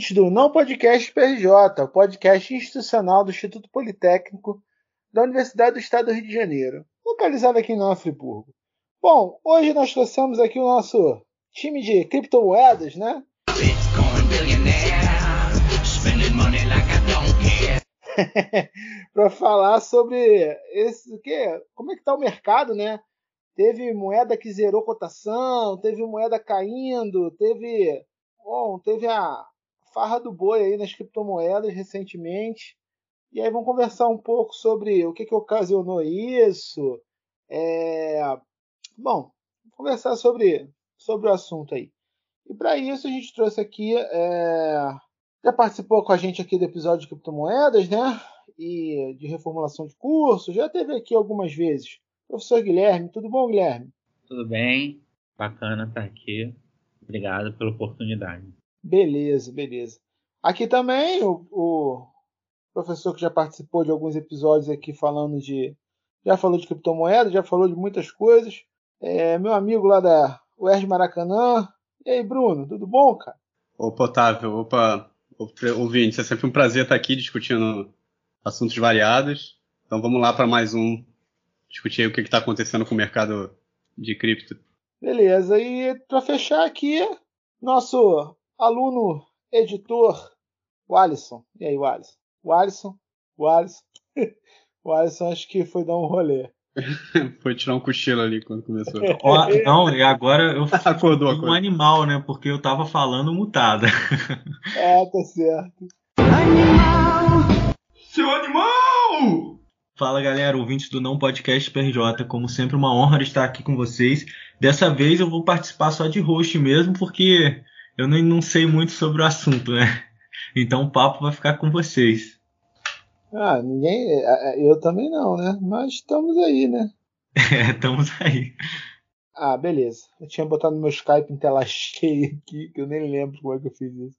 Ouvintes do Não Podcast PRJ, o podcast institucional do Instituto Politécnico da Universidade do Estado do Rio de Janeiro, localizado aqui em Nova Friburgo. Bom, hoje nós trouxemos aqui o nosso time de criptomoedas, né? para falar sobre esse que como é que tá o mercado, né? Teve moeda que zerou cotação, teve moeda caindo, teve bom, teve a farra do boi aí nas criptomoedas recentemente. E aí vamos conversar um pouco sobre o que, que ocasionou isso. É... Bom, conversar sobre, sobre o assunto aí. E para isso a gente trouxe aqui. É... Já participou com a gente aqui do episódio de criptomoedas, né? E de reformulação de curso. Já teve aqui algumas vezes. Professor Guilherme, tudo bom, Guilherme? Tudo bem, bacana estar aqui. Obrigado pela oportunidade. Beleza, beleza. Aqui também o, o, professor que já participou de alguns episódios aqui falando de. Já falou de criptomoeda, já falou de muitas coisas. É, meu amigo lá da UERJ Maracanã. E aí, Bruno, tudo bom, cara? Opa, Otávio, opa, ouvintes, é sempre um prazer estar aqui discutindo assuntos variados. Então vamos lá para mais um, discutir o que está acontecendo com o mercado de cripto. Beleza, e para fechar aqui, nosso aluno editor, o Alisson. E aí, o Alisson? O Alisson? O Alisson? o Alisson acho que foi dar um rolê. foi tirar um cochilo ali quando começou. não, e agora eu acordou, acordou. um animal, né? Porque eu tava falando mutada. é, tá certo. Animal! Seu animal! Fala galera, ouvintes do Não Podcast PRJ, como sempre uma honra estar aqui com vocês. Dessa vez eu vou participar só de host mesmo, porque eu nem, não sei muito sobre o assunto, né? Então o papo vai ficar com vocês. Ah, ninguém. É, é, eu também não, né? Mas estamos aí, né? É, estamos aí. Ah, beleza. Eu tinha botado meu Skype em tela cheia aqui, que eu nem lembro como é que eu fiz isso.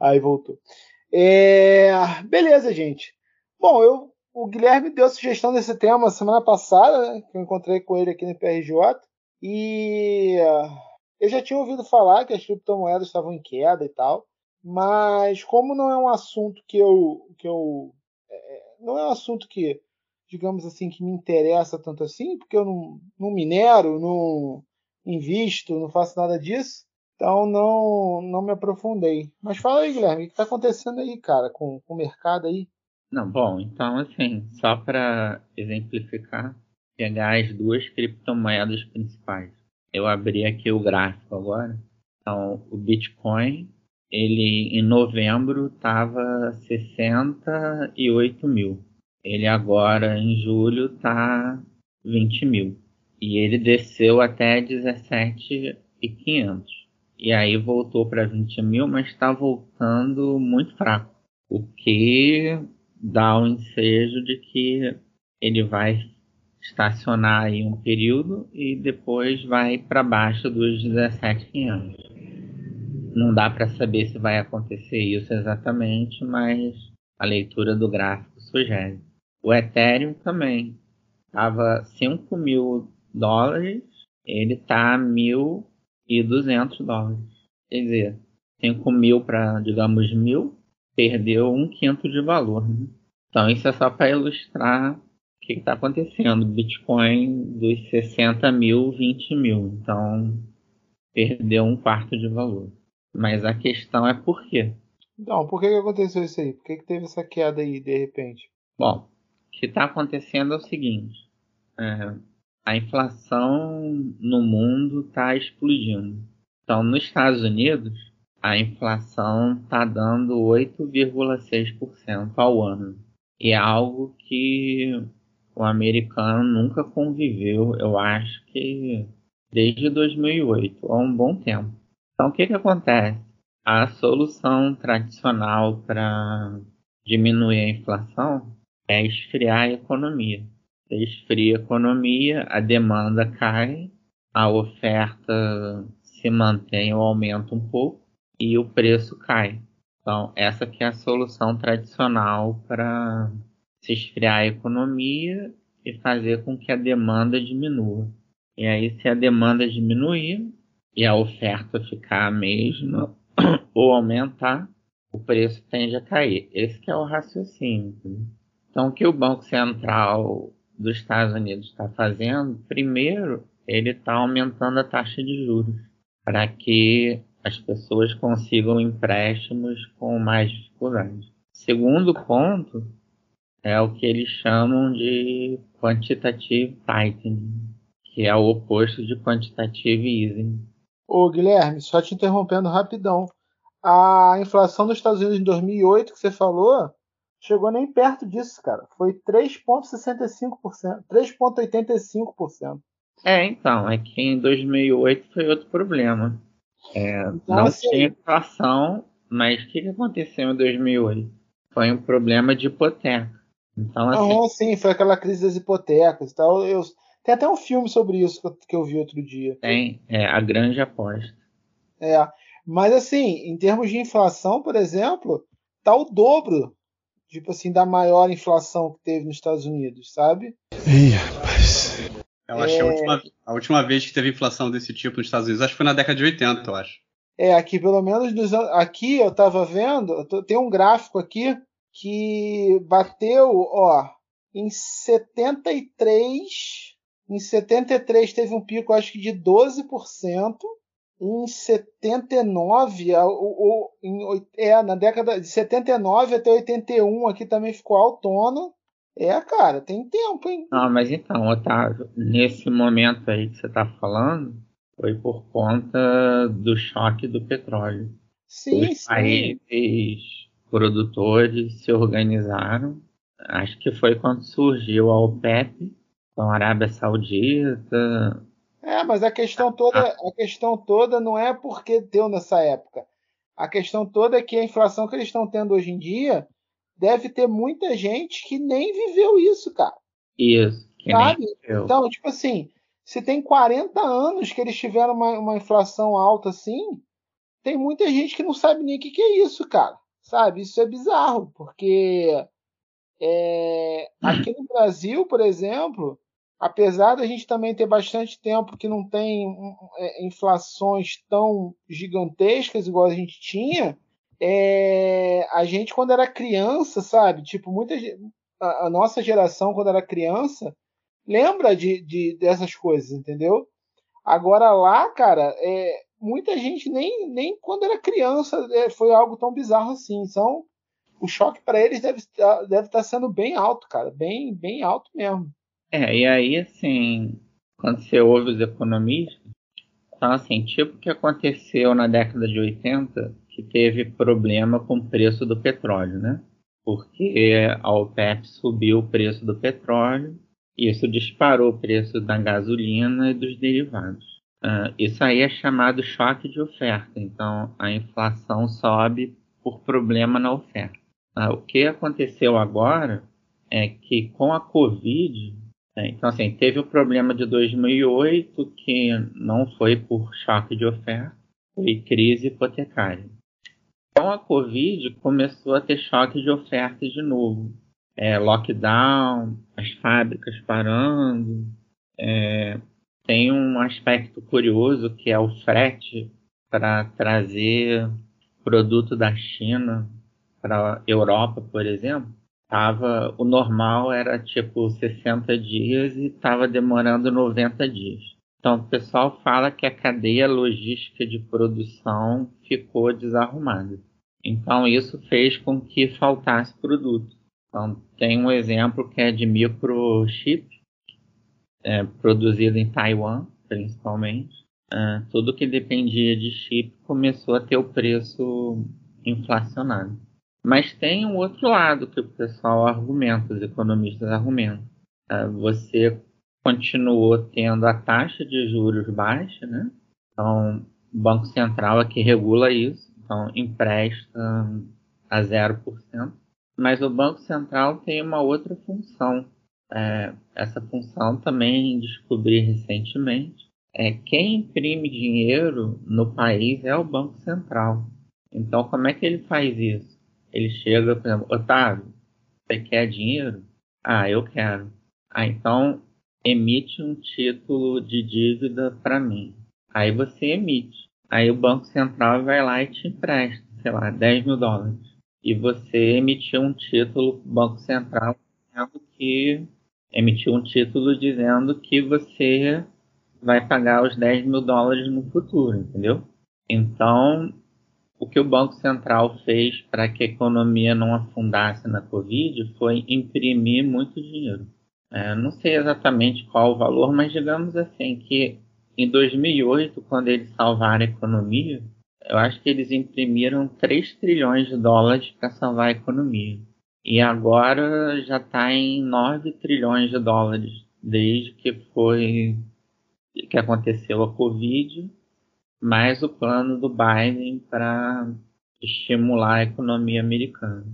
Aí voltou. É... Beleza, gente. Bom, eu o Guilherme deu a sugestão desse tema semana passada, né, que eu encontrei com ele aqui no PRJ, e eu já tinha ouvido falar que as criptomoedas estavam em queda e tal, mas como não é um assunto que eu, que eu é, não é um assunto que, digamos assim, que me interessa tanto assim, porque eu não, não minero, não invisto, não faço nada disso, então não, não me aprofundei. Mas fala aí, Guilherme, o que está acontecendo aí, cara, com, com o mercado aí? Não, bom, então assim, só para exemplificar, pegar as duas criptomoedas principais. Eu abri aqui o gráfico agora. Então, o Bitcoin, ele em novembro estava 68 mil. Ele agora em julho está 20 mil. E ele desceu até 17,500. E aí voltou para 20 mil, mas está voltando muito fraco. O que dá o ensejo de que ele vai estacionar aí um período e depois vai para baixo dos 17,500. Não dá para saber se vai acontecer isso exatamente, mas a leitura do gráfico sugere. O Ethereum também estava 5 mil dólares, ele está 1.200 dólares. Quer dizer, 5 mil para, digamos, mil, perdeu um quinto de valor. Né? Então isso é só para ilustrar que está acontecendo. Bitcoin dos 60 mil, 20 mil. Então perdeu um quarto de valor. Mas a questão é por quê? Então, por que, que aconteceu isso aí? Por que, que teve essa queda aí de repente? Bom, o que está acontecendo é o seguinte: é, a inflação no mundo está explodindo. Então, nos Estados Unidos, a inflação está dando 8,6% ao ano. E é algo que o americano nunca conviveu, eu acho que desde 2008, há um bom tempo. Então, o que, que acontece? A solução tradicional para diminuir a inflação é esfriar a economia. Você esfria a economia, a demanda cai, a oferta se mantém ou aumenta um pouco, e o preço cai. Então, essa que é a solução tradicional para se esfriar a economia e fazer com que a demanda diminua. E aí, se a demanda diminuir e a oferta ficar a mesma, ou aumentar, o preço tende a cair. Esse é o raciocínio. Então, o que o Banco Central dos Estados Unidos está fazendo, primeiro, ele está aumentando a taxa de juros para que as pessoas consigam empréstimos com mais dificuldade. Segundo ponto é o que eles chamam de quantitative tightening, que é o oposto de quantitative easing. Ô Guilherme, só te interrompendo rapidão. A inflação dos Estados Unidos em 2008 que você falou chegou nem perto disso, cara. Foi 3,65%, 3,85%. É, então, é que em 2008 foi outro problema. É, então, não assim, tinha inflação, mas o que, que aconteceu em 2008? Foi um problema de hipoteca. Então, assim, ah, sim, foi aquela crise das hipotecas e tal. Eu, tem até um filme sobre isso que eu, que eu vi outro dia. Tem, é A Grande Aposta. É, mas assim, em termos de inflação, por exemplo, tá o dobro tipo assim, da maior inflação que teve nos Estados Unidos, sabe? Ih, rapaz. Eu acho é... que a última, a última vez que teve inflação desse tipo nos Estados Unidos, acho que foi na década de 80, eu acho. É, aqui pelo menos nos, aqui eu tava vendo, tem um gráfico aqui que bateu, ó, em 73, em 73 teve um pico acho que de 12%, em 79, ou, em, é, na década de 79 até 81 aqui também ficou autônomo. É, cara, tem tempo, hein? Não, mas então, Otávio, nesse momento aí que você tá falando, foi por conta do choque do petróleo. Sim, Os sim. países produtores se organizaram. Acho que foi quando surgiu a OPEP, com a Arábia Saudita, é, mas a questão toda, a questão toda não é porque deu nessa época. A questão toda é que a inflação que eles estão tendo hoje em dia deve ter muita gente que nem viveu isso, cara. Isso. Sabe? Então, tipo assim, se tem 40 anos que eles tiveram uma, uma inflação alta assim, tem muita gente que não sabe nem o que, que é isso, cara. Sabe? Isso é bizarro, porque é, aqui no Brasil, por exemplo, apesar da gente também ter bastante tempo que não tem é, inflações tão gigantescas igual a gente tinha, é, a gente quando era criança, sabe? Tipo, muita a, a nossa geração quando era criança lembra de, de, dessas coisas, entendeu? Agora lá, cara, é, muita gente nem, nem quando era criança é, foi algo tão bizarro assim. Então, o choque para eles deve, deve estar sendo bem alto, cara, bem, bem alto mesmo. É, e aí, assim, quando você ouve os economistas, então, assim, tipo o que aconteceu na década de 80, que teve problema com o preço do petróleo, né? Porque a OPEP subiu o preço do petróleo, e isso disparou o preço da gasolina e dos derivados. Uh, isso aí é chamado choque de oferta. Então, a inflação sobe por problema na oferta. Uh, o que aconteceu agora é que com a Covid, é, então, assim, teve o problema de 2008, que não foi por choque de oferta, foi crise hipotecária. Com a Covid, começou a ter choque de oferta de novo. É, lockdown, as fábricas parando. É, tem um aspecto curioso que é o frete para trazer produto da China para Europa, por exemplo tava o normal era tipo 60 dias e estava demorando 90 dias. Então o pessoal fala que a cadeia logística de produção ficou desarrumada. Então isso fez com que faltasse produto. Então tem um exemplo que é de microchip, é, produzido em Taiwan, principalmente. É, tudo que dependia de chip começou a ter o preço inflacionado. Mas tem um outro lado que o pessoal argumenta, os economistas argumentam. É, você continuou tendo a taxa de juros baixa, né? Então, o Banco Central é que regula isso, então empresta a 0%. Mas o Banco Central tem uma outra função. É, essa função também descobri recentemente. É quem imprime dinheiro no país é o Banco Central. Então, como é que ele faz isso? Ele chega, por exemplo, Otávio, você quer dinheiro? Ah, eu quero. Ah, então emite um título de dívida para mim. Aí você emite. Aí o Banco Central vai lá e te empresta, sei lá, 10 mil dólares. E você emitiu um título Banco Central que emitiu um título dizendo que você vai pagar os 10 mil dólares no futuro, entendeu? Então, o que o Banco Central fez para que a economia não afundasse na Covid foi imprimir muito dinheiro. É, não sei exatamente qual o valor, mas digamos assim que em 2008, quando eles salvaram a economia, eu acho que eles imprimiram 3 trilhões de dólares para salvar a economia. E agora já está em 9 trilhões de dólares desde que foi que aconteceu a Covid, mais o plano do Biden para estimular a economia americana.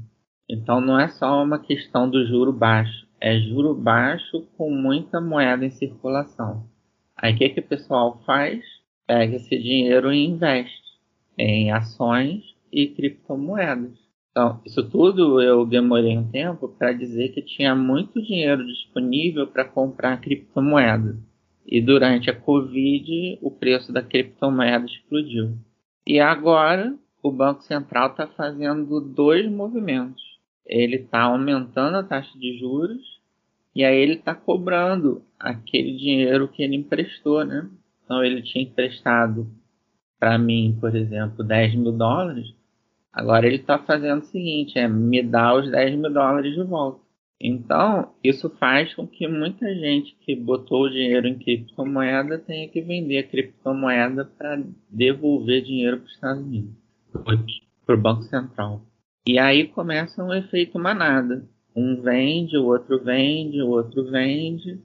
Então não é só uma questão do juro baixo, é juro baixo com muita moeda em circulação. Aí o que, que o pessoal faz? Pega esse dinheiro e investe em ações e criptomoedas. Então, isso tudo eu demorei um tempo para dizer que tinha muito dinheiro disponível para comprar criptomoedas. E durante a Covid, o preço da criptomoeda explodiu. E agora, o Banco Central está fazendo dois movimentos. Ele está aumentando a taxa de juros e aí ele está cobrando aquele dinheiro que ele emprestou, né? Então ele tinha emprestado para mim, por exemplo, 10 mil dólares. Agora ele está fazendo o seguinte, é me dar os 10 mil dólares de volta. Então, isso faz com que muita gente que botou o dinheiro em criptomoeda tenha que vender a criptomoeda para devolver dinheiro para os Estados Unidos, para o Banco Central. E aí começa um efeito manada. Um vende, o outro vende, o outro vende.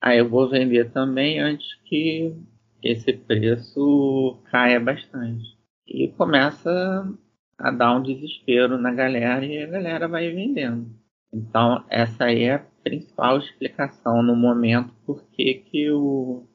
Aí eu vou vender também antes que esse preço caia bastante. E começa a dar um desespero na galera e a galera vai vendendo. Então, essa aí é a principal explicação no momento por que, o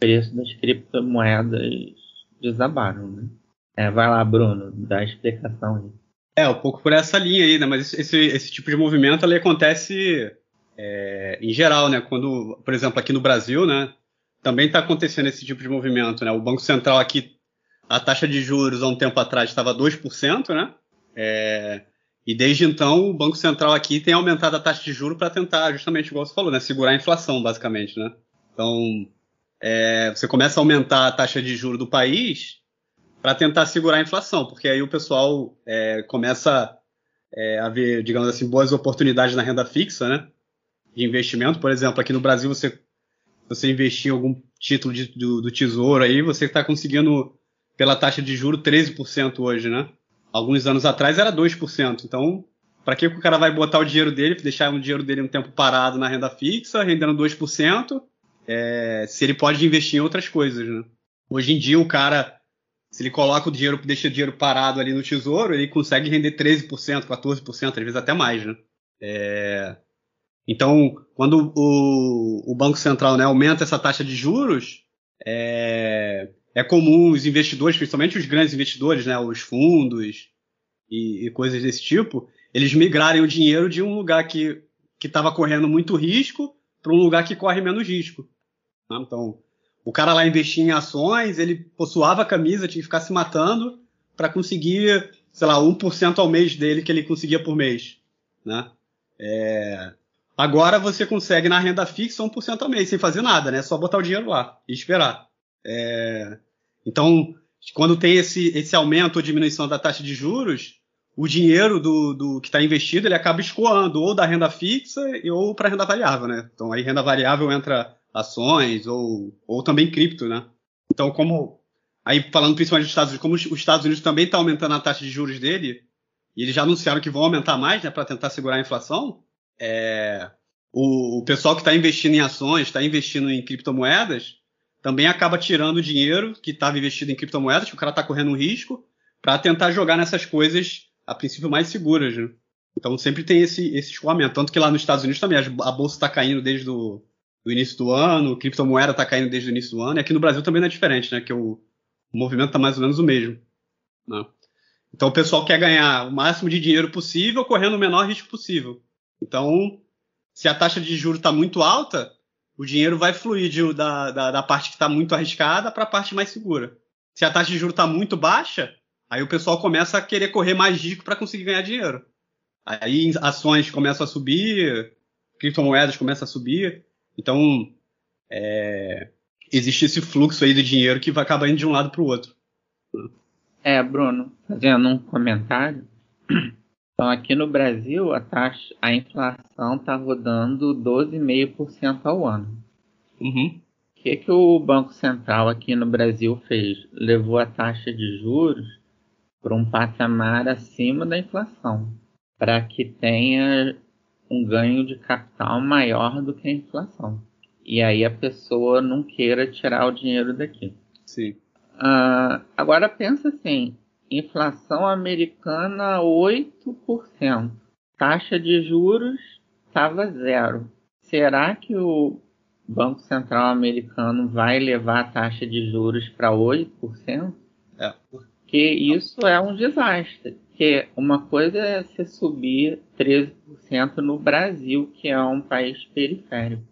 preço das criptomoedas desabaram. Né? É, vai lá, Bruno, dá a explicação aí. É, um pouco por essa linha aí, né? Mas esse, esse tipo de movimento ele acontece é, em geral, né? Quando, por exemplo, aqui no Brasil, né? Também está acontecendo esse tipo de movimento, né? O Banco Central aqui, a taxa de juros há um tempo atrás estava 2%, né? É, e desde então, o Banco Central aqui tem aumentado a taxa de juros para tentar, justamente igual você falou, né, segurar a inflação, basicamente. Né? Então, é, você começa a aumentar a taxa de juros do país para tentar segurar a inflação, porque aí o pessoal é, começa é, a ver, digamos assim, boas oportunidades na renda fixa, né? De investimento. Por exemplo, aqui no Brasil, você, você investir em algum título de, do, do tesouro aí, você está conseguindo, pela taxa de juro, 13% hoje, né? alguns anos atrás era 2%. Então, para que o cara vai botar o dinheiro dele, deixar o dinheiro dele um tempo parado na renda fixa, rendendo 2%, é, se ele pode investir em outras coisas, né? Hoje em dia, o cara, se ele coloca o dinheiro, deixa o dinheiro parado ali no tesouro, ele consegue render 13%, 14%, às vezes até mais, né? É, então, quando o, o, Banco Central né, aumenta essa taxa de juros, é, é comum os investidores, principalmente os grandes investidores, né, os fundos e, e coisas desse tipo, eles migrarem o dinheiro de um lugar que estava correndo muito risco para um lugar que corre menos risco. Né? Então, o cara lá investia em ações, ele possuava a camisa, tinha que ficar se matando para conseguir, sei lá, 1% ao mês dele que ele conseguia por mês. Né? É... Agora você consegue na renda fixa 1% ao mês, sem fazer nada, né? Só botar o dinheiro lá e esperar. É... Então, quando tem esse, esse aumento ou diminuição da taxa de juros, o dinheiro do, do que está investido ele acaba escoando ou da renda fixa ou para renda variável, né? Então aí renda variável entra ações ou, ou também cripto, né? Então como aí falando principalmente dos Estados Unidos, como os Estados Unidos também está aumentando a taxa de juros dele e eles já anunciaram que vão aumentar mais, né, para tentar segurar a inflação, é, o, o pessoal que está investindo em ações, está investindo em criptomoedas, também acaba tirando o dinheiro que estava investido em criptomoedas, que o cara está correndo um risco, para tentar jogar nessas coisas, a princípio, mais seguras. Né? Então sempre tem esse, esse escoamento. Tanto que lá nos Estados Unidos também a bolsa está caindo desde o início do ano, criptomoeda está caindo desde o início do ano, e aqui no Brasil também não é diferente, né? Que o, o movimento está mais ou menos o mesmo. Né? Então o pessoal quer ganhar o máximo de dinheiro possível, correndo o menor risco possível. Então, se a taxa de juros está muito alta, o dinheiro vai fluir de, da, da, da, parte que está muito arriscada para a parte mais segura. Se a taxa de juros está muito baixa, aí o pessoal começa a querer correr mais risco para conseguir ganhar dinheiro. Aí ações começam a subir, criptomoedas começam a subir. Então, é, existe esse fluxo aí de dinheiro que vai acabar indo de um lado para o outro. É, Bruno, fazendo um comentário. Então, aqui no Brasil, a taxa, a inflação está rodando 12,5% ao ano. Uhum. O que, que o Banco Central aqui no Brasil fez? Levou a taxa de juros para um patamar acima da inflação, para que tenha um ganho de capital maior do que a inflação. E aí a pessoa não queira tirar o dinheiro daqui. Sim. Uh, agora pensa assim, inflação americana 8%, taxa de juros estava zero. Será que o Banco Central americano vai levar a taxa de juros para 8%? É. Porque isso é um desastre. Porque uma coisa é você subir 13% no Brasil, que é um país periférico.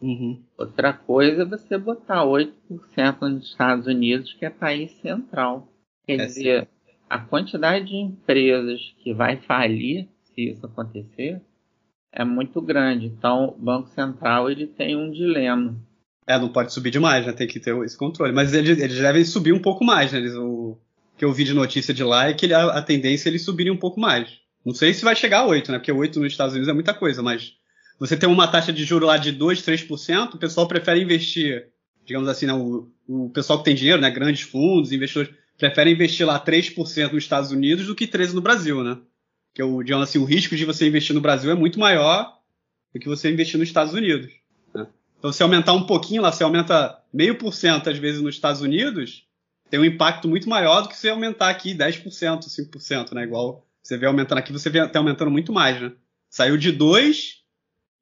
Uhum. Outra coisa é você botar 8% nos Estados Unidos, que é país central. Quer é dizer, sim. a quantidade de empresas que vai falir se isso acontecer é muito grande. Então, o Banco Central ele tem um dilema. É, não pode subir demais, né? Tem que ter esse controle. Mas eles, eles devem subir um pouco mais, né? Eles, o que eu vi de notícia de lá é que a, a tendência é eles subirem um pouco mais. Não sei se vai chegar a 8, né? Porque 8 nos Estados Unidos é muita coisa, mas você tem uma taxa de juro lá de 2, 3%, o pessoal prefere investir, digamos assim, né, o, o pessoal que tem dinheiro, né, grandes fundos, investidores, preferem investir lá 3% nos Estados Unidos do que 13% no Brasil, né? Que o, digamos assim, o risco de você investir no Brasil é muito maior do que você investir nos Estados Unidos. Né? Então, se aumentar um pouquinho lá, se aumenta meio por cento às vezes nos Estados Unidos, tem um impacto muito maior do que se aumentar aqui 10%, 5%, né? Igual você vê aumentando aqui, você vê até aumentando muito mais, né? Saiu de 2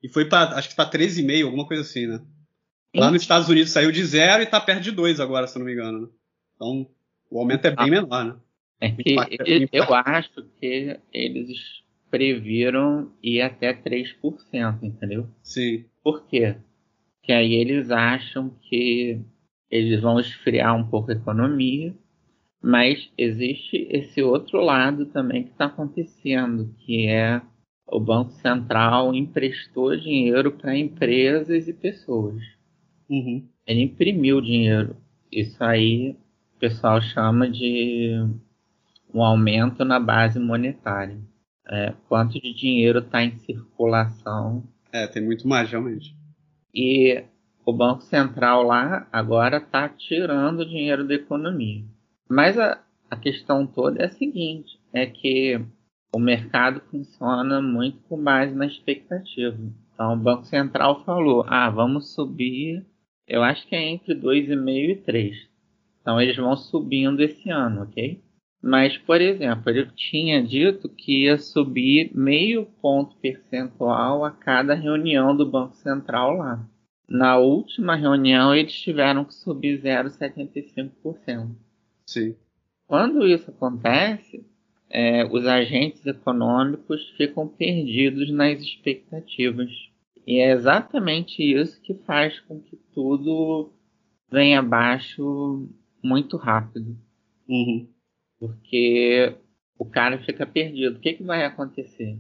e foi para acho que para 13,5, alguma coisa assim, né? Lá nos Estados Unidos saiu de 0 e está perto de 2 agora, se eu não me engano. Né? Então, o aumento é bem ah, menor, né? É que eu acho que eles previram ir até 3%, entendeu? Sim. Por quê? Porque aí eles acham que eles vão esfriar um pouco a economia, mas existe esse outro lado também que está acontecendo, que é o Banco Central emprestou dinheiro para empresas e pessoas. Uhum. Ele imprimiu dinheiro. Isso aí o pessoal chama de um aumento na base monetária. É, quanto de dinheiro está em circulação. É, tem muito mais, realmente. E o Banco Central lá agora está tirando dinheiro da economia. Mas a, a questão toda é a seguinte: é que o mercado funciona muito com base na expectativa. Então o Banco Central falou: ah, vamos subir, eu acho que é entre 2,5 e 3. Então eles vão subindo esse ano, ok? Mas, por exemplo, ele tinha dito que ia subir meio ponto percentual a cada reunião do Banco Central lá. Na última reunião, eles tiveram que subir 0,75%. Sim. Quando isso acontece, é, os agentes econômicos ficam perdidos nas expectativas. E é exatamente isso que faz com que tudo venha abaixo muito rápido. Uhum. Porque o cara fica perdido. O que, que vai acontecer?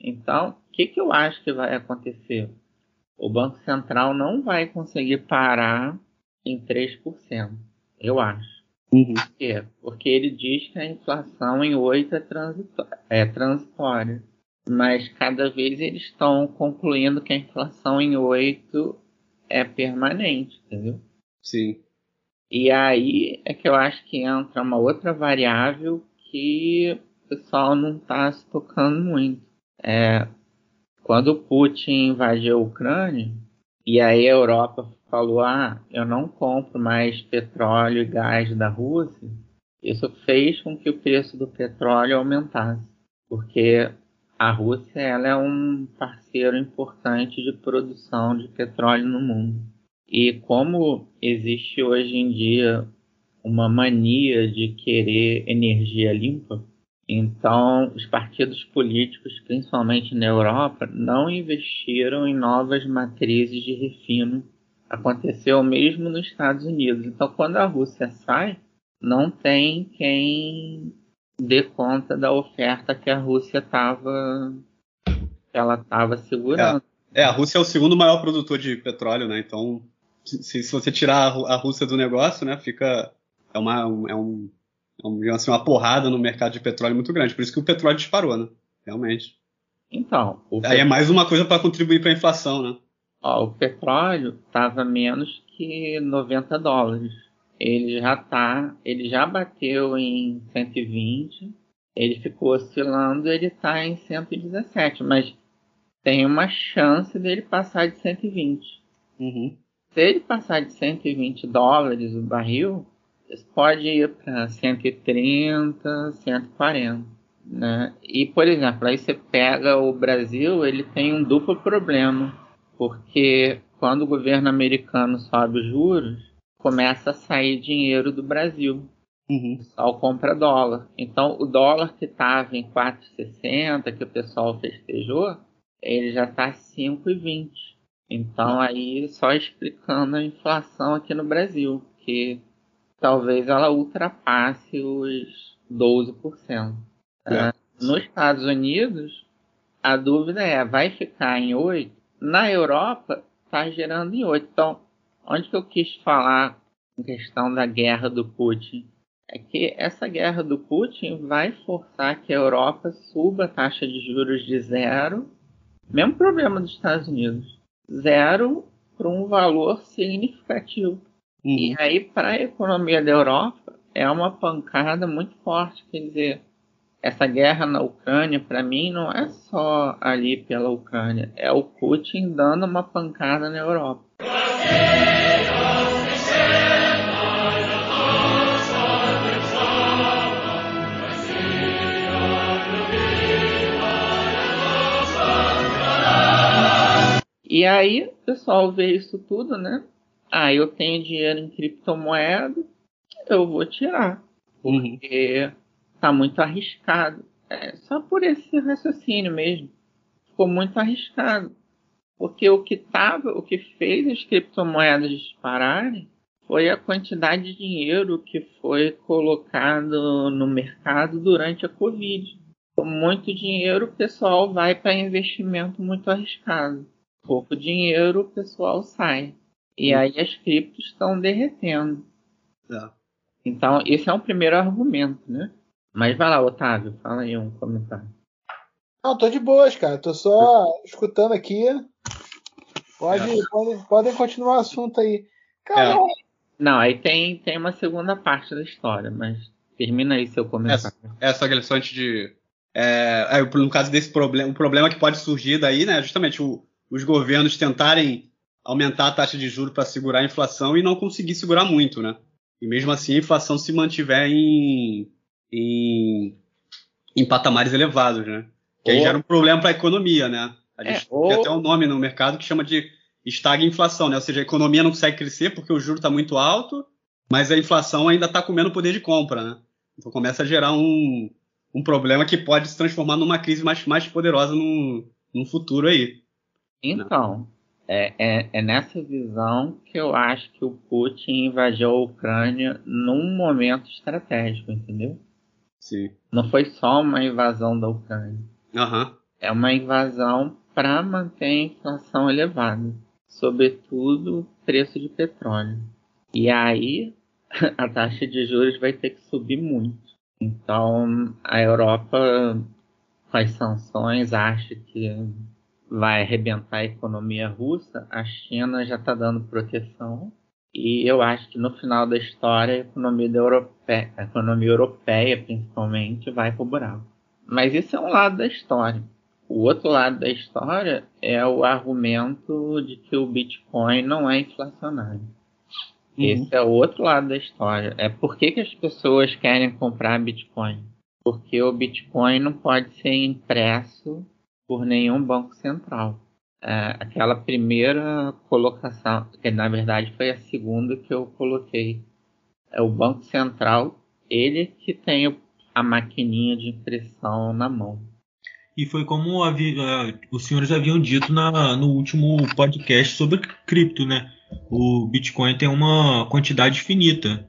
Então, o que, que eu acho que vai acontecer? o Banco Central não vai conseguir parar em 3%, eu acho. Uhum. Por quê? Porque ele diz que a inflação em 8 é, é transitória. Mas cada vez eles estão concluindo que a inflação em 8 é permanente, entendeu? Sim. E aí é que eu acho que entra uma outra variável que o pessoal não está se tocando muito. É, quando Putin invadiu a Ucrânia, e aí a Europa falou: ah, eu não compro mais petróleo e gás da Rússia, isso fez com que o preço do petróleo aumentasse, porque a Rússia ela é um parceiro importante de produção de petróleo no mundo. E como existe hoje em dia uma mania de querer energia limpa, então, os partidos políticos, principalmente na Europa, não investiram em novas matrizes de refino. Aconteceu mesmo nos Estados Unidos. Então, quando a Rússia sai, não tem quem dê conta da oferta que a Rússia estava ela estava segurando. É, é, a Rússia é o segundo maior produtor de petróleo, né? Então, se, se você tirar a, Rússia do negócio, né, fica é uma é um, é um assim, uma porrada no mercado de petróleo muito grande. Por isso que o petróleo disparou, né? Realmente. Então, aí é mais uma coisa para contribuir para a inflação, né? Ó, o petróleo estava menos que 90 dólares. Ele já tá, ele já bateu em 120, ele ficou oscilando, ele está em 117, mas tem uma chance dele passar de 120. Uhum. Se ele passar de 120 dólares o barril, pode ir para 130, 140. Né? E, por exemplo, aí você pega o Brasil, ele tem um duplo problema, porque quando o governo americano sobe os juros, começa a sair dinheiro do Brasil. Uhum. O pessoal compra dólar. Então, o dólar que estava em 4,60, que o pessoal festejou, ele já está 5,20. Então, aí, só explicando a inflação aqui no Brasil, que talvez ela ultrapasse os 12%. É. Nos Estados Unidos, a dúvida é, vai ficar em 8? Na Europa, está gerando em 8. Então, onde que eu quis falar em questão da guerra do Putin? É que essa guerra do Putin vai forçar que a Europa suba a taxa de juros de zero, mesmo problema dos Estados Unidos, zero para um valor significativo. Uhum. E aí, para a economia da Europa, é uma pancada muito forte. Quer dizer, essa guerra na Ucrânia, para mim, não é só ali pela Ucrânia, é o Putin dando uma pancada na Europa. E aí o pessoal vê isso tudo, né? Ah, eu tenho dinheiro em criptomoeda, eu vou tirar. Uhum. Porque tá muito arriscado. É, só por esse raciocínio mesmo. Ficou muito arriscado. Porque o que tava, o que fez as criptomoedas dispararem foi a quantidade de dinheiro que foi colocado no mercado durante a Covid. Com muito dinheiro, o pessoal vai para investimento muito arriscado. Pouco dinheiro, o pessoal sai. E aí as criptos estão derretendo. É. Então, esse é um primeiro argumento, né? Mas vai lá, Otávio, fala aí um comentário. Não, tô de boas, cara. Tô só escutando aqui. Pode, é. podem, podem continuar o assunto aí. Cara, é. Não, aí tem, tem uma segunda parte da história, mas termina aí seu comentário. Essa, essa questão de. É, é, no caso desse problema, o problema que pode surgir daí, né? Justamente o, os governos tentarem aumentar a taxa de juros para segurar a inflação e não conseguir segurar muito, né? E mesmo assim a inflação se mantiver em, em, em patamares elevados, né? Que aí gera um problema para a economia, né? A gente é, tem até um nome no mercado que chama de estagna-inflação, né? Ou seja, a economia não consegue crescer porque o juro está muito alto, mas a inflação ainda está comendo o poder de compra, né? Então começa a gerar um, um problema que pode se transformar numa crise mais, mais poderosa no, no futuro aí. Então, é, é, é, nessa visão que eu acho que o Putin invadiu a Ucrânia num momento estratégico, entendeu? Sim. Não foi só uma invasão da Ucrânia. Uhum. É uma invasão para manter a inflação elevada, sobretudo preço de petróleo. E aí a taxa de juros vai ter que subir muito. Então a Europa, com as sanções, acha que vai arrebentar a economia russa. A China já está dando proteção e eu acho que no final da história a economia, europeia, a economia europeia, principalmente, vai para o buraco. Mas isso é um lado da história. O outro lado da história é o argumento de que o Bitcoin não é inflacionário. Uhum. Esse é o outro lado da história. É por que, que as pessoas querem comprar Bitcoin? Porque o Bitcoin não pode ser impresso por nenhum banco central é, aquela primeira colocação, que na verdade foi a segunda que eu coloquei. É o Banco Central, ele que tem a maquininha de impressão na mão. E foi como havia, os senhores haviam dito na, no último podcast sobre cripto, né? O Bitcoin tem uma quantidade finita.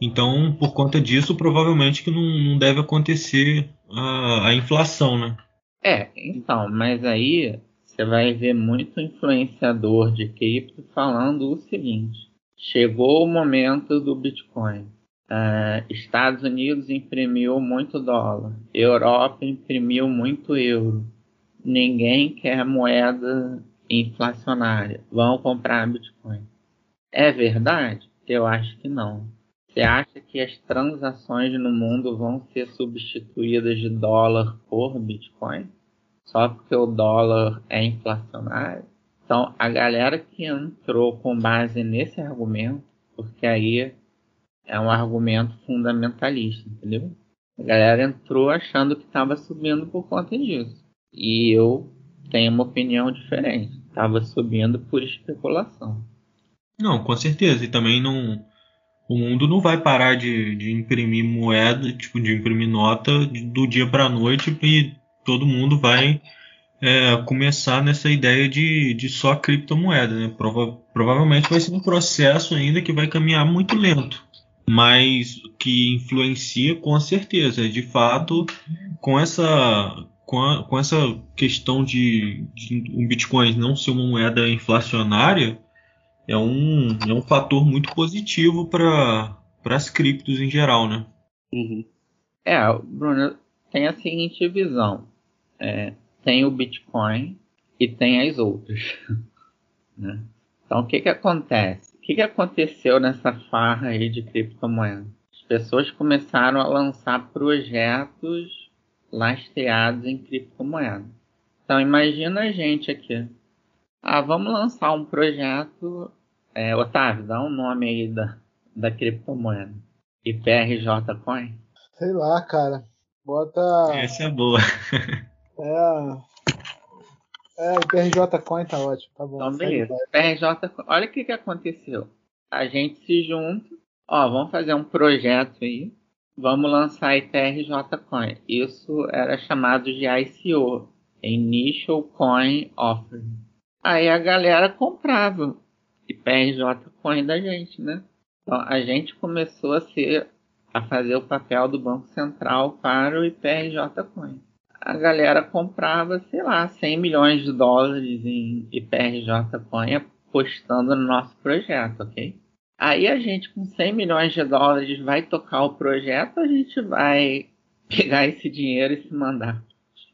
Então, por conta disso, provavelmente que não, não deve acontecer a inflação, né? É, então, mas aí você vai ver muito influenciador de cripto falando o seguinte: chegou o momento do Bitcoin. Uh, Estados Unidos imprimiu muito dólar, Europa imprimiu muito euro. Ninguém quer moeda inflacionária. Vão comprar Bitcoin. É verdade? Eu acho que não. Você acha que as transações no mundo vão ser substituídas de dólar por Bitcoin? Só porque o dólar é inflacionário? Então, a galera que entrou com base nesse argumento, porque aí é um argumento fundamentalista, entendeu? A galera entrou achando que estava subindo por conta disso. E eu tenho uma opinião diferente. Estava subindo por especulação. Não, com certeza. E também não o mundo não vai parar de, de imprimir moeda, tipo, de imprimir nota do dia para a noite e todo mundo vai é, começar nessa ideia de, de só criptomoeda. Né? Prova, provavelmente vai ser um processo ainda que vai caminhar muito lento, mas que influencia com certeza. De fato, com essa, com, a, com essa questão de, de um Bitcoin não ser uma moeda inflacionária, é um, é um fator muito positivo para as criptos em geral, né? Uhum. É, Bruno, tem a seguinte visão. É, tem o Bitcoin e tem as outras. né? Então, o que, que acontece? O que, que aconteceu nessa farra aí de criptomoedas? As pessoas começaram a lançar projetos lastreados em criptomoedas. Então, imagina a gente aqui ah, vamos lançar um projeto. É, Otávio, dá um nome aí da, da criptomoeda. IPRJ Coin? Sei lá, cara. Bota. Essa é boa. é. É, IPRJ Coin tá ótimo, tá bom. Então, beleza. IPRJ Olha o que, que aconteceu. A gente se junta. Ó, vamos fazer um projeto aí. Vamos lançar IPRJ Coin. Isso era chamado de ICO Initial Coin Offering. Aí a galera comprava IPRJ Coin da gente, né? Então a gente começou a ser a fazer o papel do Banco Central para o IPRJ Coin. A galera comprava, sei lá, 100 milhões de dólares em IPRJ Coin apostando no nosso projeto, ok? Aí a gente com 100 milhões de dólares vai tocar o projeto, a gente vai pegar esse dinheiro e se mandar.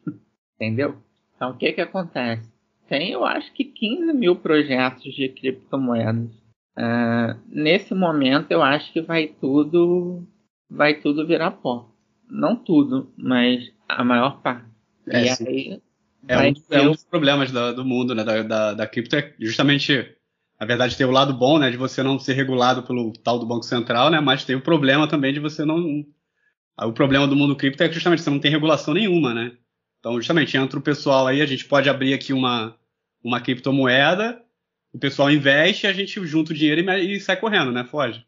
Entendeu? Então o que que acontece? Tem, eu acho que 15 mil projetos de criptomoedas. Uh, nesse momento, eu acho que vai tudo, vai tudo virar pó. Não tudo, mas a maior parte. É, e aí, é, um, é um, dos problemas do, do mundo, né, da, da, da cripto, é justamente, na verdade, ter o lado bom, né, de você não ser regulado pelo tal do Banco Central, né, mas tem o problema também de você não... O problema do mundo cripto é que justamente você não tem regulação nenhuma, né? Então, justamente, entra o pessoal aí, a gente pode abrir aqui uma, uma criptomoeda, o pessoal investe, a gente junta o dinheiro e, e sai correndo, né? Foge.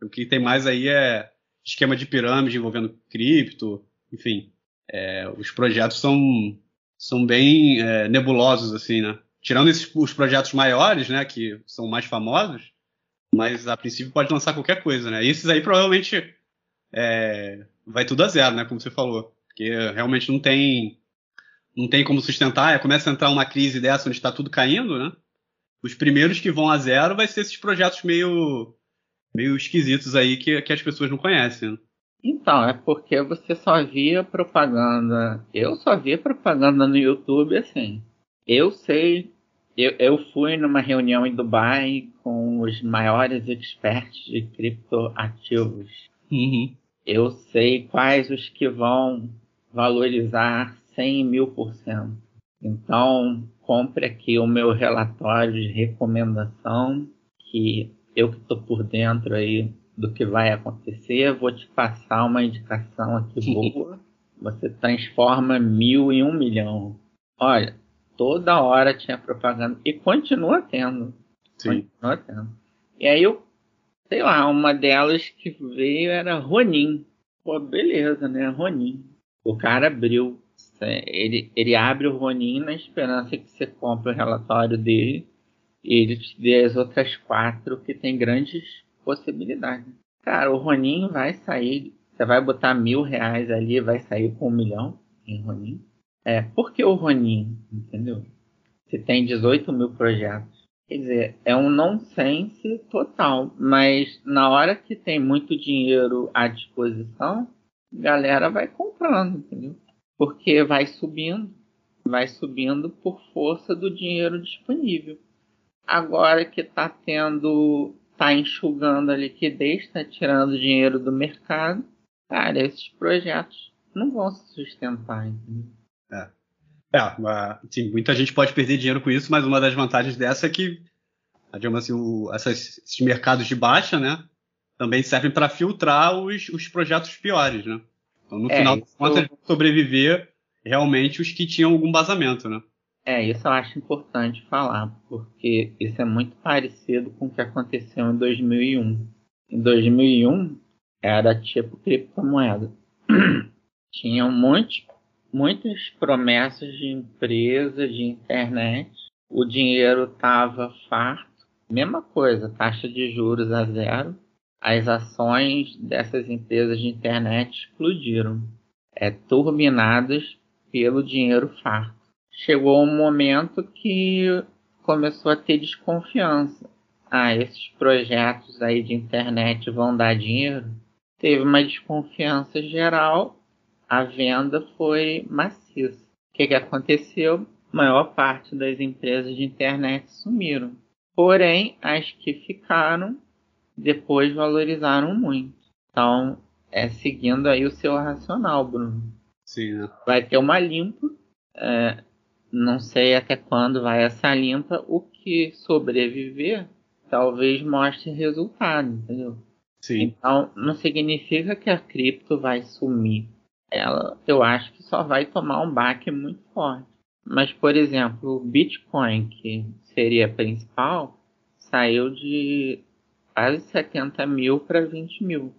O que tem mais aí é esquema de pirâmide envolvendo cripto, enfim. É, os projetos são, são bem é, nebulosos, assim, né? Tirando esses, os projetos maiores, né, que são mais famosos, mas a princípio pode lançar qualquer coisa, né? E esses aí provavelmente é, vai tudo a zero, né, como você falou porque realmente não tem não tem como sustentar. É, começa a entrar uma crise dessa onde está tudo caindo, né? Os primeiros que vão a zero vai ser esses projetos meio meio esquisitos aí que, que as pessoas não conhecem. Né? Então, é porque você só via propaganda. Eu só via propaganda no YouTube assim. Eu sei. Eu, eu fui numa reunião em Dubai com os maiores experts de criptoativos. Uhum. Eu sei quais os que vão valorizar 100 mil por cento. Então, compre aqui o meu relatório de recomendação, que eu que estou por dentro aí do que vai acontecer, vou te passar uma indicação aqui boa. Você transforma mil em um milhão. Olha, toda hora tinha propaganda e continua tendo. Sim. Continua tendo. E aí eu, sei lá, uma delas que veio era Ronin. Pô, beleza, né? Ronin. O cara abriu. Ele, ele abre o Ronin na esperança que você compre o relatório dele e ele te dê as outras quatro que tem grandes possibilidades. Cara, o Roninho vai sair, você vai botar mil reais ali vai sair com um milhão em Roninho. É, por que o Roninho? Entendeu? Você tem 18 mil projetos. Quer dizer, é um nonsense total, mas na hora que tem muito dinheiro à disposição, galera vai comprando, entendeu? Porque vai subindo, vai subindo por força do dinheiro disponível. Agora que está tendo, está enxugando a liquidez, está tirando dinheiro do mercado, cara, esses projetos não vão se sustentar, entendeu? É. É, assim, muita gente pode perder dinheiro com isso, mas uma das vantagens dessa é que, digamos assim, o, essas, esses mercados de baixa, né, também servem para filtrar os, os projetos piores, né? Então, no é, final das contas, sobreviver realmente os que tinham algum vazamento, né? É, isso eu acho importante falar, porque isso é muito parecido com o que aconteceu em 2001. Em 2001, era tipo criptomoeda. Tinha um monte muitas promessas de empresa, de internet. O dinheiro estava farto. Mesma coisa, taxa de juros a zero. As ações dessas empresas de internet explodiram, é, turbinadas pelo dinheiro farto. Chegou um momento que começou a ter desconfiança. Ah, esses projetos aí de internet vão dar dinheiro? Teve uma desconfiança geral a venda foi maciça. O que, que aconteceu? A maior parte das empresas de internet sumiram. Porém, as que ficaram depois valorizaram muito. Então, é seguindo aí o seu racional, Bruno. Sim, né? Vai ter uma limpa. É, não sei até quando vai essa limpa. O que sobreviver talvez mostre resultado, entendeu? Sim. Então, não significa que a cripto vai sumir ela eu acho que só vai tomar um baque muito forte. Mas, por exemplo, o Bitcoin, que seria a principal, saiu de quase 70 mil para 20 mil.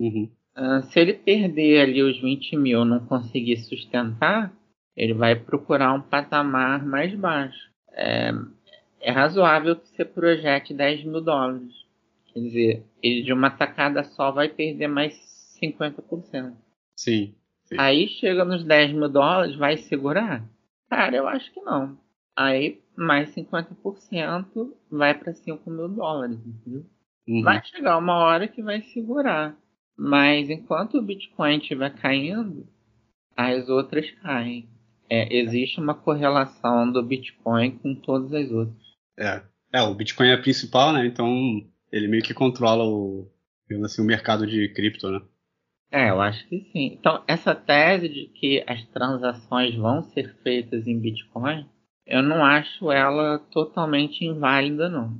Uhum. Uh, se ele perder ali os 20 mil não conseguir sustentar, ele vai procurar um patamar mais baixo. É, é razoável que você projete 10 mil dólares. Quer dizer, ele de uma tacada só vai perder mais 50%. Sim. Aí chega nos 10 mil dólares, vai segurar? Cara, eu acho que não. Aí mais 50% vai para 5 mil dólares, entendeu? Uhum. Vai chegar uma hora que vai segurar. Mas enquanto o Bitcoin estiver caindo, as outras caem. É, existe uma correlação do Bitcoin com todas as outras. É, é o Bitcoin é a principal, né? Então ele meio que controla o, assim, o mercado de cripto, né? É, eu acho que sim. Então, essa tese de que as transações vão ser feitas em Bitcoin, eu não acho ela totalmente inválida, não.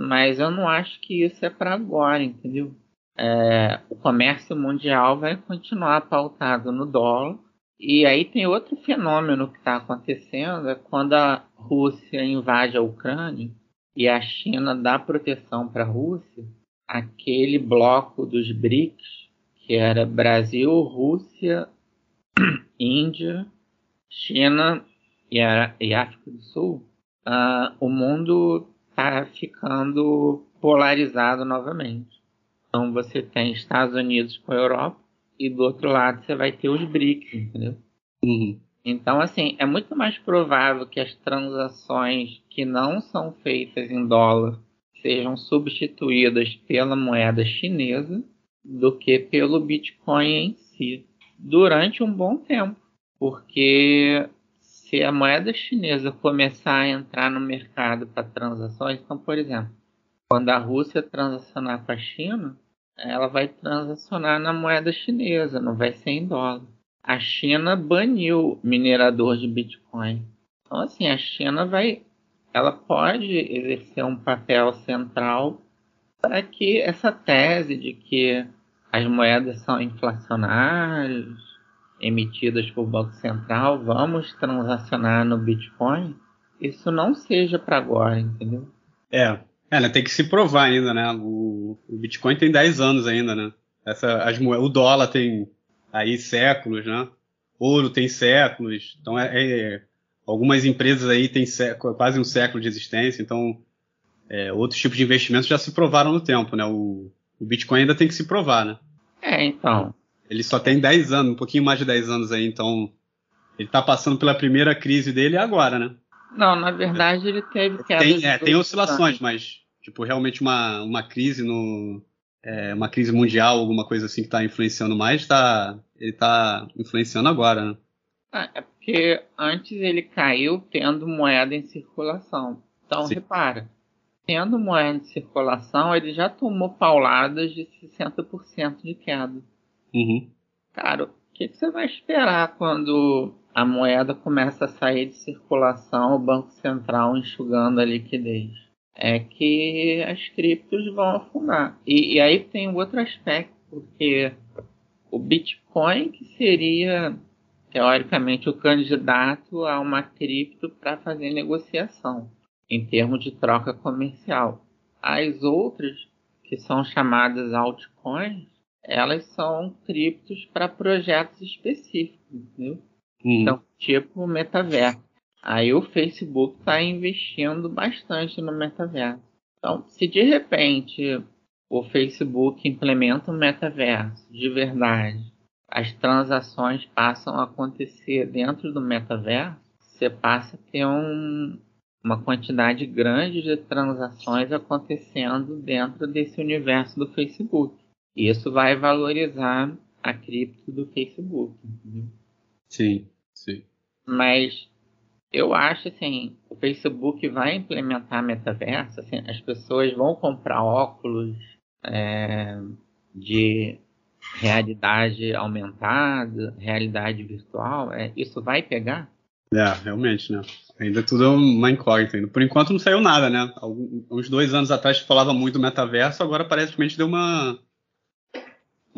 Mas eu não acho que isso é para agora, entendeu? É, o comércio mundial vai continuar pautado no dólar. E aí tem outro fenômeno que está acontecendo, é quando a Rússia invade a Ucrânia e a China dá proteção para a Rússia, aquele bloco dos BRICS que era Brasil, Rússia, Índia, China e, a, e África do Sul, uh, o mundo está ficando polarizado novamente. Então você tem Estados Unidos com a Europa e do outro lado você vai ter os BRICS, entendeu? Uhum. Então, assim, é muito mais provável que as transações que não são feitas em dólar sejam substituídas pela moeda chinesa do que pelo Bitcoin em si durante um bom tempo, porque se a moeda chinesa começar a entrar no mercado para transações, então, por exemplo, quando a Rússia transacionar com a China, ela vai transacionar na moeda chinesa, não vai ser em dólar. A China baniu minerador de Bitcoin. Então, assim, a China vai, ela pode exercer um papel central para que essa tese de que as moedas são inflacionárias, emitidas por Banco Central, vamos transacionar no Bitcoin, isso não seja para agora, entendeu? É, é né, tem que se provar ainda, né? O, o Bitcoin tem 10 anos ainda, né? Essa, as, o dólar tem aí séculos, né? Ouro tem séculos, então é, é algumas empresas aí têm quase um século de existência, então é, outros tipos de investimentos já se provaram no tempo, né? O, o Bitcoin ainda tem que se provar, né? É, então. Ele só tem 10 anos, um pouquinho mais de 10 anos aí, então ele está passando pela primeira crise dele agora, né? Não, na verdade ele teve queda. Tem, é, tem oscilações, mas tipo realmente uma, uma crise no é, uma crise mundial, alguma coisa assim que está influenciando mais, tá, ele está influenciando agora, né? Ah, é porque antes ele caiu tendo moeda em circulação. Então Sim. repara, tendo moeda em circulação, ele já tomou pauladas de 60% de queda. Uhum. Cara, o que, que, você vai esperar quando a moeda começa a sair de circulação, o Banco Central enxugando a liquidez? É que as criptos vão afundar. E, e aí tem outro aspecto, porque o Bitcoin, que seria teoricamente o candidato a uma cripto para fazer negociação em termos de troca comercial. As outras, que são chamadas altcoins, elas são criptos para projetos específicos, entendeu? Uhum. Então, tipo o metaverso. Aí o Facebook está investindo bastante no metaverso. Então, se de repente o Facebook implementa um metaverso de verdade, as transações passam a acontecer dentro do metaverso, você passa a ter um, uma quantidade grande de transações acontecendo dentro desse universo do Facebook. Isso vai valorizar a cripto do Facebook. Entendeu? Sim, sim. Mas eu acho assim, o Facebook vai implementar metaverso, assim, as pessoas vão comprar óculos é, de realidade aumentada, realidade virtual, é, isso vai pegar? É, realmente, né? Ainda tudo é uma incógnita. Por enquanto não saiu nada, né? uns dois anos atrás falava muito do metaverso, agora aparentemente deu uma.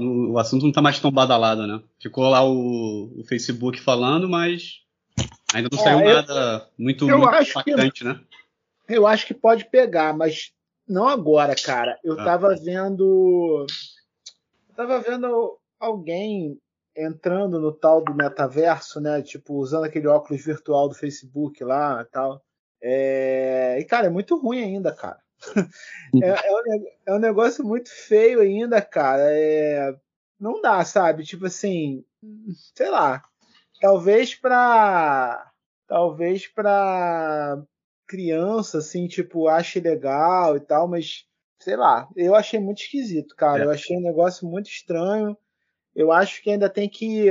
O assunto não está mais tão badalado, né? Ficou lá o, o Facebook falando, mas ainda não é, saiu eu, nada muito, eu muito impactante, que, né? Eu acho que pode pegar, mas não agora, cara. Eu ah. tava vendo. Eu tava vendo alguém entrando no tal do metaverso, né? Tipo, usando aquele óculos virtual do Facebook lá e tal. É... E, cara, é muito ruim ainda, cara. É, é, um, é, um, negócio muito feio ainda, cara. É... Não dá, sabe? Tipo assim, sei lá. Talvez pra. Talvez pra criança, assim, tipo, ache legal e tal, mas sei lá. Eu achei muito esquisito, cara. É. Eu achei um negócio muito estranho eu acho que ainda tem que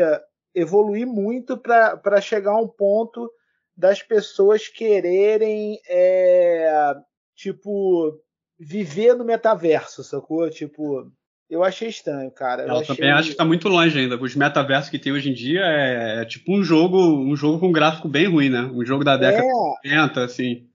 evoluir muito para chegar a um ponto das pessoas quererem, é, tipo, viver no metaverso, sacou? Tipo, eu achei estranho, cara. Eu, eu achei... também acho que está muito longe ainda. Os metaversos que tem hoje em dia é, é, tipo um jogo, um jogo com gráfico bem ruim, né? Um jogo da década é, de 80, assim.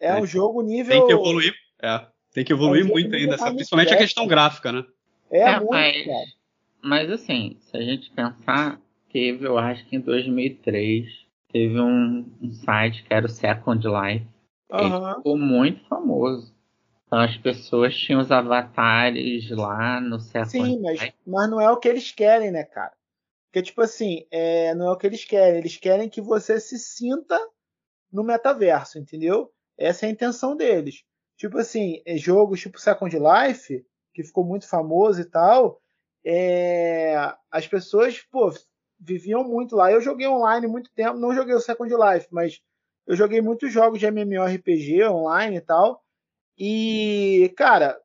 É, é um jogo nível. Tem que evoluir, é, tem que evoluir é um muito ainda, principalmente a questão gráfica, né? É, é muito, mas... cara. Mas assim, se a gente pensar, teve, eu acho que em 2003, teve um, um site que era o Second Life. Uhum. Ele ficou muito famoso. Então as pessoas tinham os avatares lá no Second Sim, mas, mas não é o que eles querem, né, cara? Porque, tipo assim, é, não é o que eles querem. Eles querem que você se sinta no metaverso, entendeu? Essa é a intenção deles. Tipo assim, é jogos tipo Second Life, que ficou muito famoso e tal, é, as pessoas, pô, viviam muito lá. Eu joguei online muito tempo, não joguei o Second Life, mas eu joguei muitos jogos de MMORPG online e tal. E, cara,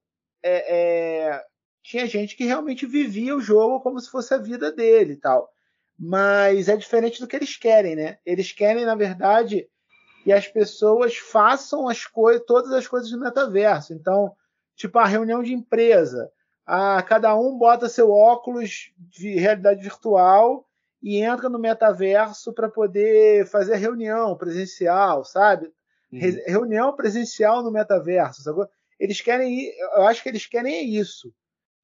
é, é, tinha gente que realmente vivia o jogo como se fosse a vida dele e tal. Mas é diferente do que eles querem, né? Eles querem, na verdade, que as pessoas façam as coisas, todas as coisas do metaverso. Então, tipo, a reunião de empresa a cada um bota seu óculos de realidade virtual e entra no metaverso para poder fazer reunião presencial, sabe? Uhum. Reunião presencial no metaverso, sabe? Eles querem, eu acho que eles querem isso.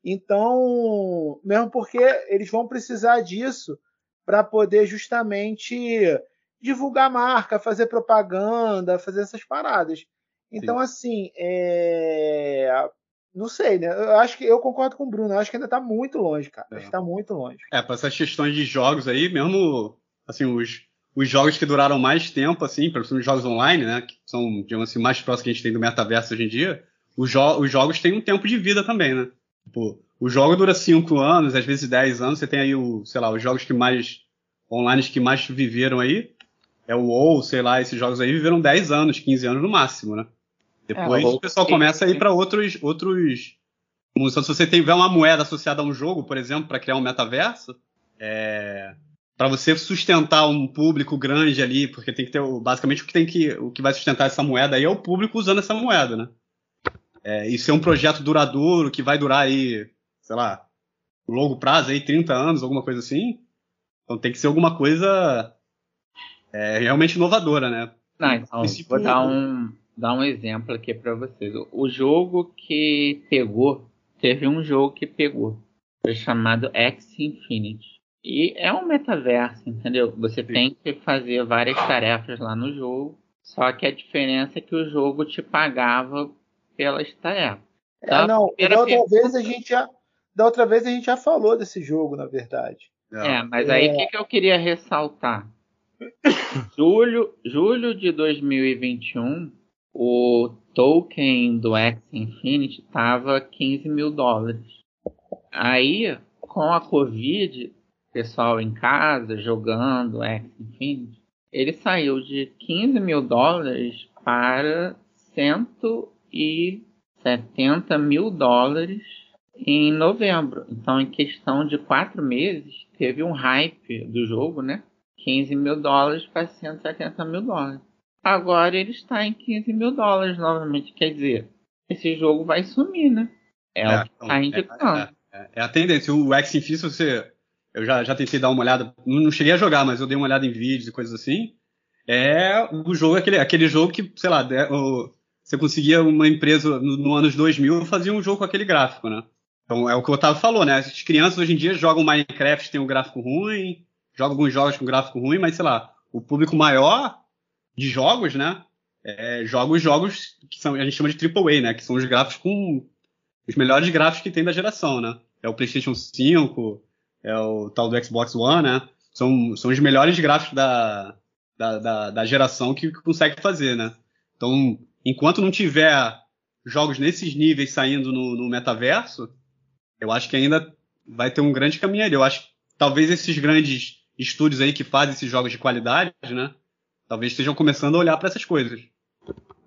Então, mesmo porque eles vão precisar disso para poder justamente divulgar a marca, fazer propaganda, fazer essas paradas. Então, Sim. assim, é não sei, né? Eu acho que eu concordo com o Bruno. Eu acho que ainda tá muito longe, cara. É. Acho que tá muito longe. É, para essas questões de jogos aí, mesmo assim, os, os jogos que duraram mais tempo, assim, principalmente os jogos online, né, que são, digamos assim, mais próximos que a gente tem do metaverso hoje em dia, os, jo os jogos têm um tempo de vida também, né? Tipo, o jogo dura 5 anos, às vezes 10 anos, você tem aí o, sei lá, os jogos que mais online que mais viveram aí, é o WoW, sei lá, esses jogos aí viveram 10 anos, 15 anos no máximo, né? Depois é, o pessoal começa a ir para outros outros se você tiver uma moeda associada a um jogo, por exemplo, para criar um metaverso, é, para você sustentar um público grande ali, porque tem que ter basicamente o que tem que o que vai sustentar essa moeda aí é o público usando essa moeda, né? É, isso é um projeto duradouro que vai durar aí, sei lá, longo prazo aí 30 anos, alguma coisa assim. Então tem que ser alguma coisa é, realmente inovadora, né? Não, então, vou dar um, dar um exemplo aqui para vocês. O jogo que pegou, teve um jogo que pegou, foi chamado X Infinity. E é um metaverso, entendeu? Você Sim. tem que fazer várias tarefas lá no jogo. Só que a diferença é que o jogo te pagava pelas tarefas. É, não, da outra pergunta... vez a gente já. Da outra vez a gente já falou desse jogo, na verdade. É, mas aí o é... que, que eu queria ressaltar? julho, julho de 2021, o token do X Infinity estava 15 mil dólares. Aí, com a Covid, pessoal em casa jogando X Infinity, ele saiu de 15 mil dólares para 170 mil dólares em novembro. Então, em questão de quatro meses, teve um hype do jogo, né? 15 mil dólares para 170 mil dólares. Agora ele está em 15 mil dólares novamente. Quer dizer, esse jogo vai sumir, né? É, é o que está então, indicando. É, é, é, a tendência. O X Infinity, você eu já, já tentei dar uma olhada, não, cheguei a jogar, mas eu dei uma olhada em vídeos e coisas assim. É o jogo, aquele, aquele jogo que, sei lá, o, você conseguia uma empresa no, no anos 2000 fazia um jogo com aquele gráfico, né? Então é o que o Otávio falou, né? As crianças hoje em dia jogam Minecraft, tem um gráfico ruim, jogam alguns jogos com gráfico ruim, mas sei lá, o público maior de jogos, né? É, joga os jogos que são, a gente chama de AAA, né? Que são os gráficos com os melhores gráficos que tem da geração, né? É o PlayStation 5, é o tal do Xbox One, né? São, são os melhores gráficos da, da, da, da geração que, que consegue fazer, né? Então, enquanto não tiver jogos nesses níveis saindo no, no metaverso, eu acho que ainda vai ter um grande caminho ali. Eu acho que talvez esses grandes estúdios aí que fazem esses jogos de qualidade, né? Talvez estejam começando a olhar para essas coisas.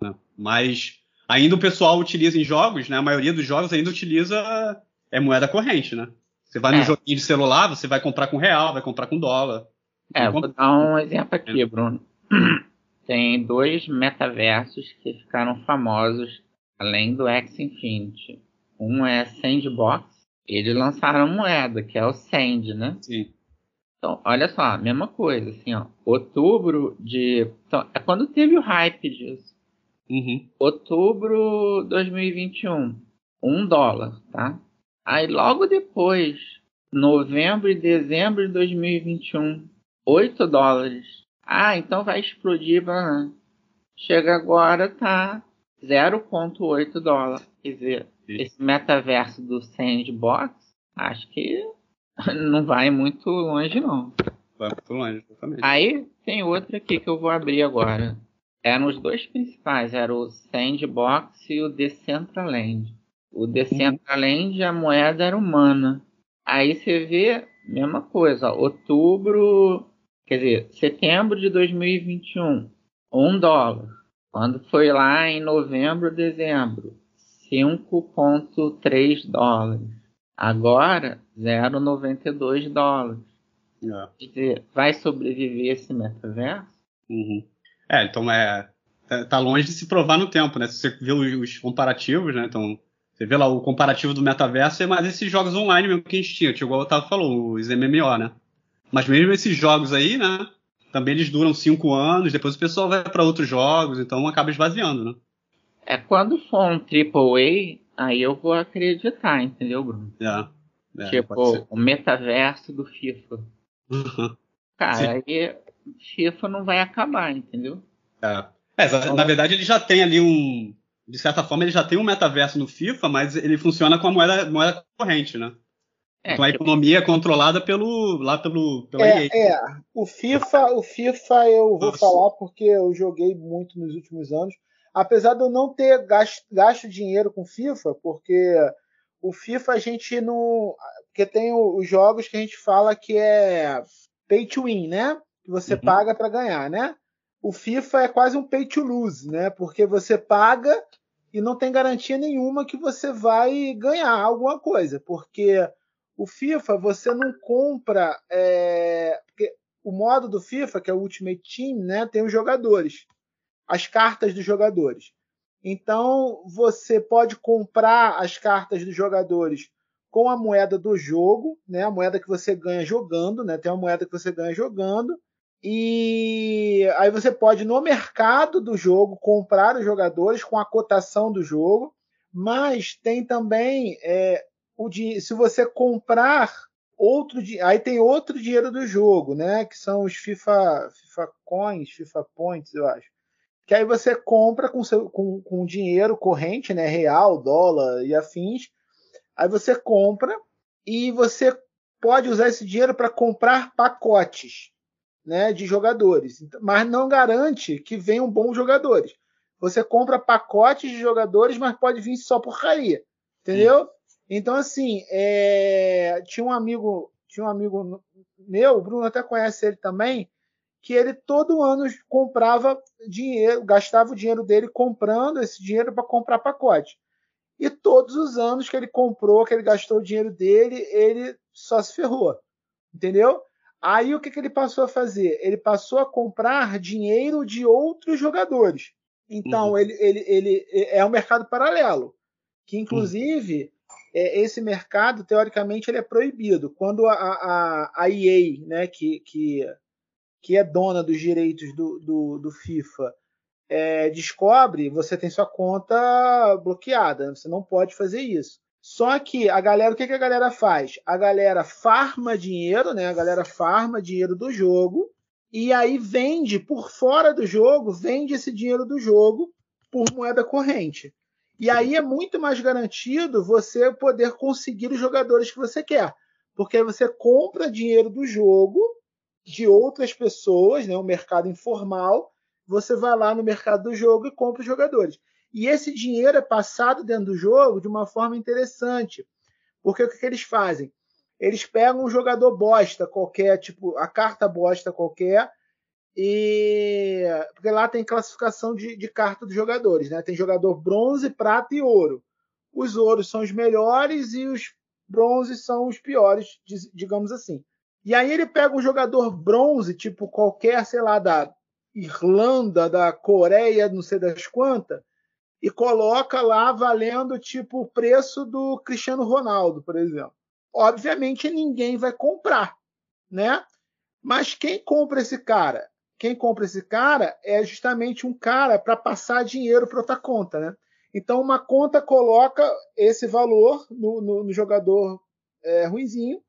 Né? Mas ainda o pessoal utiliza em jogos, né? A maioria dos jogos ainda utiliza é moeda corrente, né? Você vai no é. joguinho de celular, você vai comprar com real, vai comprar com dólar. É, vou dar um exemplo aqui, Bruno. Tem dois metaversos que ficaram famosos além do X Infinity. Um é Sandbox. Eles lançaram moeda, que é o Sand, né? Sim. Então, olha só, mesma coisa, assim, ó. Outubro de. Então, é quando teve o hype disso. Uhum. Outubro 2021. Um dólar, tá? Aí logo depois, novembro e dezembro de 2021, 8 dólares. Ah, então vai explodir banana. Chega agora, tá 0,8 dólar. Quer dizer, Sim. esse metaverso do Sandbox, acho que não vai muito longe, não. Vai muito longe, exatamente. Aí tem outro aqui que eu vou abrir agora. Eram os dois principais, era o Sandbox e o Decentraland. O Decentraland, a moeda era humana. Aí você vê, mesma coisa, ó, outubro, quer dizer, setembro de 2021, um dólar. Quando foi lá em novembro, dezembro, 5,3 dólares. Agora, 0,92 dólares. É. Quer dizer, vai sobreviver esse metaverso? Uhum. É, então é, é, tá longe de se provar no tempo, né? Se você vê os comparativos, né? Então, você vê lá o comparativo do metaverso, é mais esses jogos online mesmo que a gente tinha, tipo, igual o Otávio falou, os MMO, né? Mas mesmo esses jogos aí, né? Também eles duram cinco anos, depois o pessoal vai para outros jogos, então acaba esvaziando, né? É quando for um AAA, aí eu vou acreditar, entendeu, Bruno? É. é tipo, o metaverso do FIFA. Uhum. Cara, Sim. aí FIFA não vai acabar, entendeu? É. é na verdade, ele já tem ali um de certa forma, ele já tem um metaverso no FIFA, mas ele funciona com a moeda, moeda corrente, né? É, então a tipo... economia é controlada pelo lá pelo pela é, EA. É, o FIFA, o FIFA eu vou Nossa. falar porque eu joguei muito nos últimos anos, apesar de eu não ter gasto, gasto dinheiro com FIFA, porque o FIFA a gente não, porque tem os jogos que a gente fala que é pay to win, né? Que você uhum. paga para ganhar, né? O FIFA é quase um pay to lose, né? Porque você paga e não tem garantia nenhuma que você vai ganhar alguma coisa, porque o FIFA você não compra. É, porque o modo do FIFA, que é o Ultimate Team, né, tem os jogadores, as cartas dos jogadores. Então você pode comprar as cartas dos jogadores com a moeda do jogo, né, a moeda que você ganha jogando, né, tem uma moeda que você ganha jogando. E aí você pode no mercado do jogo comprar os jogadores com a cotação do jogo, mas tem também é, o se você comprar outro aí tem outro dinheiro do jogo, né? Que são os FIFA, FIFA Coins, FIFA Points, eu acho. Que aí você compra com, seu, com, com dinheiro corrente, né? Real, dólar e afins. Aí você compra e você pode usar esse dinheiro para comprar pacotes né, de jogadores, mas não garante que venham bons jogadores. Você compra pacotes de jogadores, mas pode vir só porcaria, entendeu? Sim. Então, assim, é... tinha um amigo, tinha um amigo meu, o Bruno até conhece ele também, que ele todo ano comprava dinheiro, gastava o dinheiro dele comprando esse dinheiro para comprar pacote. E todos os anos que ele comprou, que ele gastou o dinheiro dele, ele só se ferrou. Entendeu? Aí o que, que ele passou a fazer? Ele passou a comprar dinheiro de outros jogadores. Então, uhum. ele, ele, ele é um mercado paralelo. Que, inclusive, é, esse mercado, teoricamente, ele é proibido. Quando a, a, a EA, né, que, que, que é dona dos direitos do, do, do FIFA, é, descobre, você tem sua conta bloqueada. Você não pode fazer isso. Só que a galera, o que, que a galera faz? A galera farma dinheiro, né? A galera farma dinheiro do jogo e aí vende por fora do jogo, vende esse dinheiro do jogo por moeda corrente. E aí é muito mais garantido você poder conseguir os jogadores que você quer. Porque aí você compra dinheiro do jogo de outras pessoas, né, o mercado informal, você vai lá no mercado do jogo e compra os jogadores. E esse dinheiro é passado dentro do jogo de uma forma interessante. Porque o que, que eles fazem? Eles pegam um jogador bosta qualquer, tipo a carta bosta qualquer, e porque lá tem classificação de, de carta dos jogadores, né? Tem jogador bronze, prata e ouro. Os ouros são os melhores e os bronzes são os piores, digamos assim. E aí ele pega um jogador bronze, tipo qualquer, sei lá, da Irlanda, da Coreia, não sei das quantas, e coloca lá valendo tipo o preço do Cristiano Ronaldo, por exemplo. Obviamente ninguém vai comprar, né? Mas quem compra esse cara? quem compra esse cara é justamente um cara para passar dinheiro para outra conta, né? Então uma conta coloca esse valor no, no, no jogador é, ruizinho,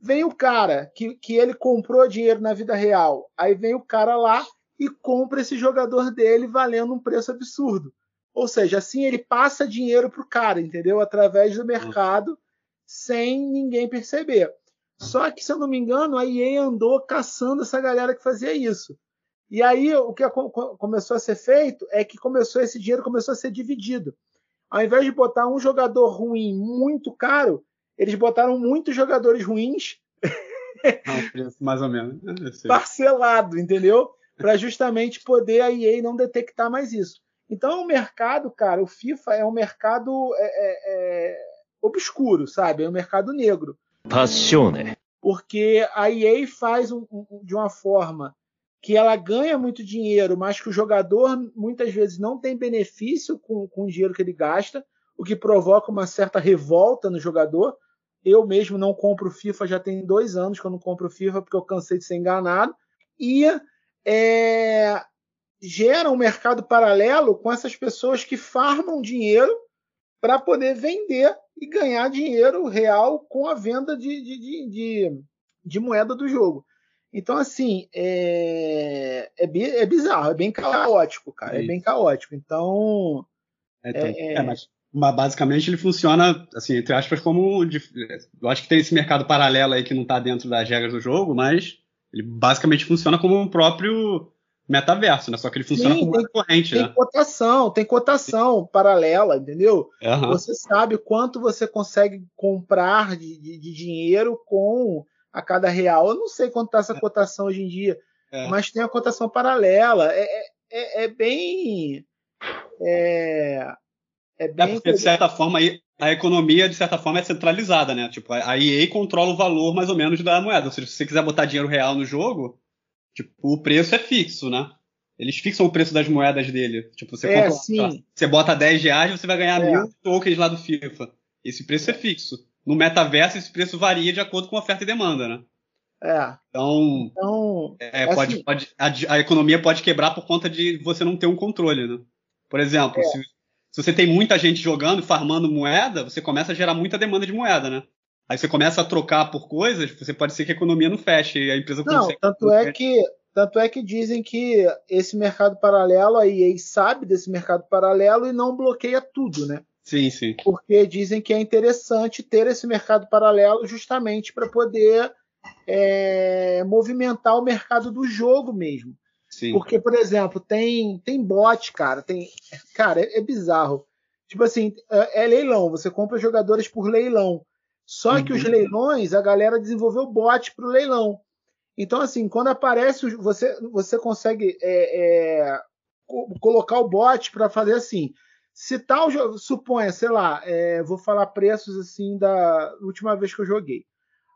vem o cara que, que ele comprou dinheiro na vida real, aí vem o cara lá e compra esse jogador dele valendo um preço absurdo. Ou seja, assim ele passa dinheiro para o cara, entendeu? Através do mercado, sem ninguém perceber. Só que, se eu não me engano, a EA andou caçando essa galera que fazia isso. E aí o que começou a ser feito é que começou esse dinheiro começou a ser dividido. Ao invés de botar um jogador ruim muito caro, eles botaram muitos jogadores ruins. Não, mais ou menos. Parcelado, entendeu? Para justamente poder a EA não detectar mais isso. Então, o mercado, cara, o FIFA é um mercado é, é, é obscuro, sabe? É um mercado negro. Passione. Porque a EA faz um, um, de uma forma que ela ganha muito dinheiro, mas que o jogador muitas vezes não tem benefício com, com o dinheiro que ele gasta, o que provoca uma certa revolta no jogador. Eu mesmo não compro FIFA, já tem dois anos que eu não compro FIFA porque eu cansei de ser enganado. E é, gera um mercado paralelo com essas pessoas que farmam dinheiro para poder vender e ganhar dinheiro real com a venda de, de, de, de, de moeda do jogo. Então, assim, é, é, é bizarro, é bem caótico, cara. É, é bem caótico. Então. É, é, é, mas basicamente ele funciona, assim, entre aspas, como. Eu acho que tem esse mercado paralelo aí que não está dentro das regras do jogo, mas ele basicamente funciona como um próprio metaverso, né? Só que ele funciona Sim, como tem, corrente, tem né? cotação, tem cotação Sim. paralela, entendeu? Uhum. Você sabe quanto você consegue comprar de, de, de, dinheiro com a cada real. Eu não sei quanto está essa é. cotação hoje em dia, é. mas tem a cotação paralela. É, é, é, é bem. É, é, é bem. porque, de certa forma, a economia, de certa forma, é centralizada, né? Tipo, a EA controla o valor mais ou menos da moeda. Ou seja, se você quiser botar dinheiro real no jogo, Tipo, o preço é fixo, né? Eles fixam o preço das moedas dele. Tipo, você, é, compra, você bota 10 reais, você vai ganhar é. mil tokens lá do FIFA. Esse preço é fixo. No metaverso, esse preço varia de acordo com oferta e demanda, né? É. Então, então é, é pode, assim, pode, a, a, economia pode quebrar por conta de você não ter um controle, né? Por exemplo, é. se, se, você tem muita gente jogando, farmando moeda, você começa a gerar muita demanda de moeda, né? Aí você começa a trocar por coisas, você pode ser que a economia não feche e a empresa não, consegue. Tanto é que tanto é que dizem que esse mercado paralelo, a EA sabe desse mercado paralelo e não bloqueia tudo, né? Sim, sim. Porque dizem que é interessante ter esse mercado paralelo justamente para poder é, movimentar o mercado do jogo mesmo. Sim. Porque, por exemplo, tem, tem bot, cara, tem. Cara, é, é bizarro. Tipo assim, é, é, leilão, você compra jogadores por leilão. Só uhum. que os uhum. leilões, a galera desenvolveu bot para o leilão. Então, assim, quando aparece, você, você consegue é, é, colocar o bot para fazer assim. Se tal, suponha, sei lá, é, vou falar preços assim da última vez que eu joguei.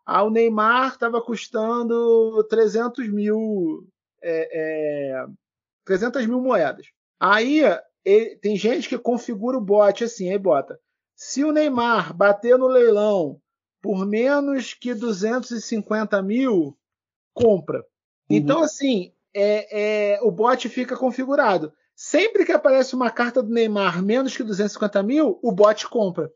Ah, o Neymar estava custando 300 mil, é, 300 é, mil moedas. Aí ele, tem gente que configura o bot assim, aí bota. Se o Neymar bater no leilão por menos que 250 mil, compra. Uhum. Então, assim, é, é, o bot fica configurado. Sempre que aparece uma carta do Neymar menos que 250 mil, o bot compra.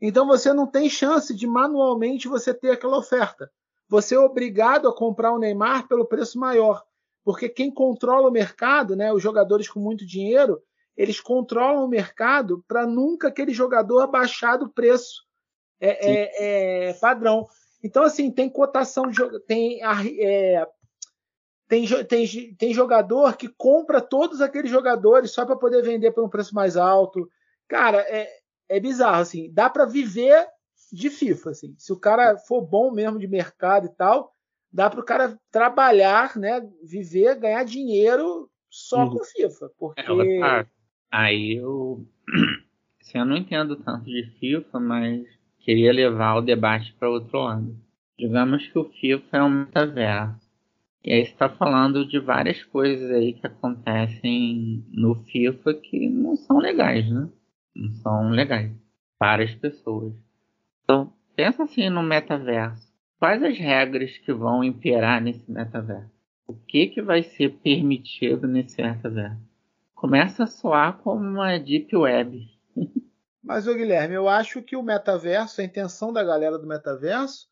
Então você não tem chance de manualmente você ter aquela oferta. Você é obrigado a comprar o Neymar pelo preço maior. Porque quem controla o mercado, né, os jogadores com muito dinheiro, eles controlam o mercado para nunca aquele jogador baixar do preço é, é, é, padrão. Então, assim, tem cotação, de, tem, é, tem, tem, tem jogador que compra todos aqueles jogadores só para poder vender por um preço mais alto. Cara, é, é bizarro, assim. Dá para viver de FIFA, assim. Se o cara for bom mesmo de mercado e tal, dá para o cara trabalhar, né, viver, ganhar dinheiro só uhum. com FIFA, porque é, aí eu, assim, eu não entendo tanto de FIFA, mas queria levar o debate para outro lado. Digamos que o FIFA é um metaverso. E aí está falando de várias coisas aí que acontecem no FIFA que não são legais, né? Não são legais para as pessoas. Então, pensa assim no metaverso. Quais as regras que vão imperar nesse metaverso? O que, que vai ser permitido nesse metaverso? Começa a soar como uma deep web. Mas, ô Guilherme, eu acho que o metaverso, a intenção da galera do metaverso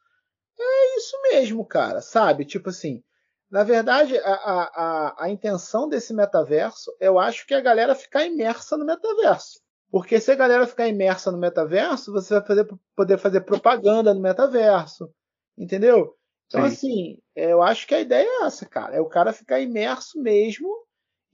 é isso mesmo, cara, sabe? Tipo assim, na verdade, a, a, a, intenção desse metaverso, eu acho que é a galera ficar imersa no metaverso. Porque se a galera ficar imersa no metaverso, você vai fazer, poder fazer propaganda no metaverso. Entendeu? Então, Sim. assim, eu acho que a ideia é essa, cara. É o cara ficar imerso mesmo.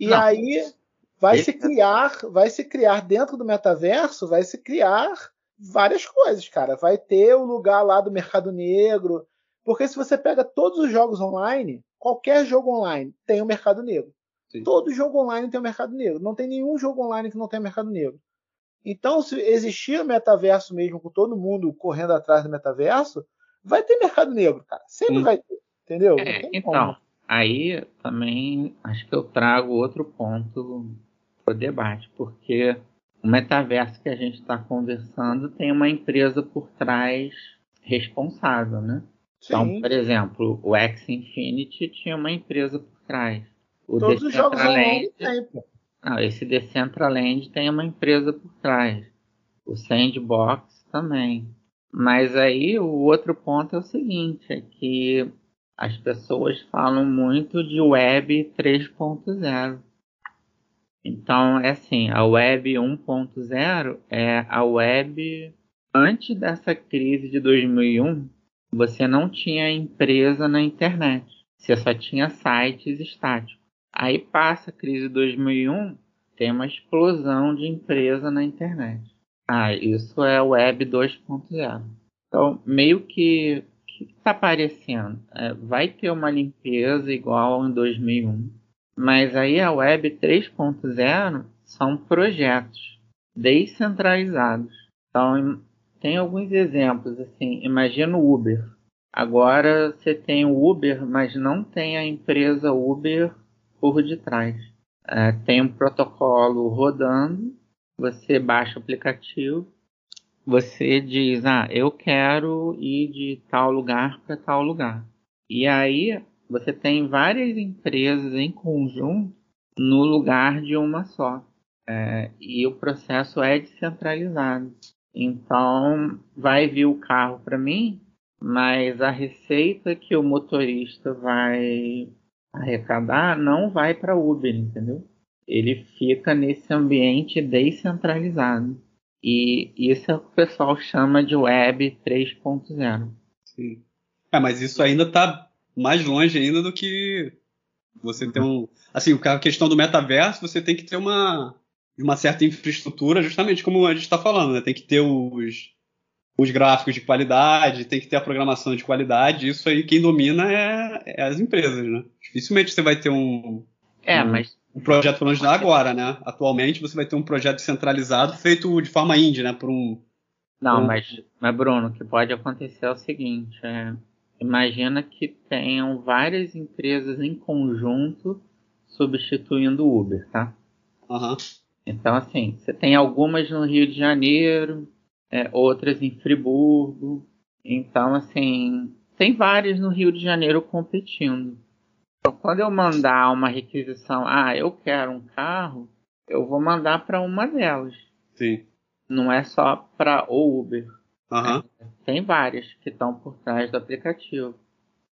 E Não. aí vai se criar, vai se criar dentro do metaverso, vai se criar várias coisas, cara. Vai ter o lugar lá do mercado negro, porque se você pega todos os jogos online, qualquer jogo online tem o um mercado negro. Sim. Todo jogo online tem o um mercado negro. Não tem nenhum jogo online que não tenha mercado negro. Então, se existir o metaverso mesmo, com todo mundo correndo atrás do metaverso, vai ter mercado negro, cara. Sempre vai ter. Entendeu? É, então, como. aí também acho que eu trago outro ponto para o debate, porque o metaverso que a gente está conversando tem uma empresa por trás responsável, né? Então, Sim. Então, por exemplo, o X Infinity tinha uma empresa por trás. O Todos os jogos online tem, ah, esse Decentraland tem uma empresa por trás. O Sandbox também. Mas aí o outro ponto é o seguinte, é que as pessoas falam muito de Web 3.0. Então, é assim, a web 1.0 é a web antes dessa crise de 2001, você não tinha empresa na internet. Você só tinha sites estáticos. Aí passa a crise de 2001, tem uma explosão de empresa na internet. Ah, isso é web 2.0. Então, meio que que está aparecendo? É, vai ter uma limpeza igual em 2001, mas aí a Web 3.0 são projetos descentralizados. Então, tem alguns exemplos, assim, imagina o Uber. Agora você tem o Uber, mas não tem a empresa Uber por detrás. É, tem um protocolo rodando, você baixa o aplicativo, você diz, ah, eu quero ir de tal lugar para tal lugar. E aí você tem várias empresas em conjunto no lugar de uma só. É, e o processo é descentralizado. Então, vai vir o carro para mim, mas a receita que o motorista vai arrecadar não vai para Uber, entendeu? Ele fica nesse ambiente descentralizado. E isso é o que o pessoal chama de Web 3.0. Sim. É, mas isso ainda está mais longe ainda do que você ter um. Assim, a questão do metaverso, você tem que ter uma, uma certa infraestrutura, justamente como a gente está falando, né? Tem que ter os, os gráficos de qualidade, tem que ter a programação de qualidade. Isso aí, quem domina é, é as empresas, né? Dificilmente você vai ter um. É, um, mas um projeto pelo menos agora, né? Atualmente você vai ter um projeto centralizado feito de forma indie, né? Por um. Não, um... mas, mas Bruno, o que pode acontecer é o seguinte: é, imagina que tenham várias empresas em conjunto substituindo o Uber, tá? Uhum. Então, assim, você tem algumas no Rio de Janeiro, é, outras em Friburgo. Então, assim, tem várias no Rio de Janeiro competindo. Quando eu mandar uma requisição, ah, eu quero um carro, eu vou mandar para uma delas. Sim. Não é só para o Uber. Uhum. É, tem várias que estão por trás do aplicativo.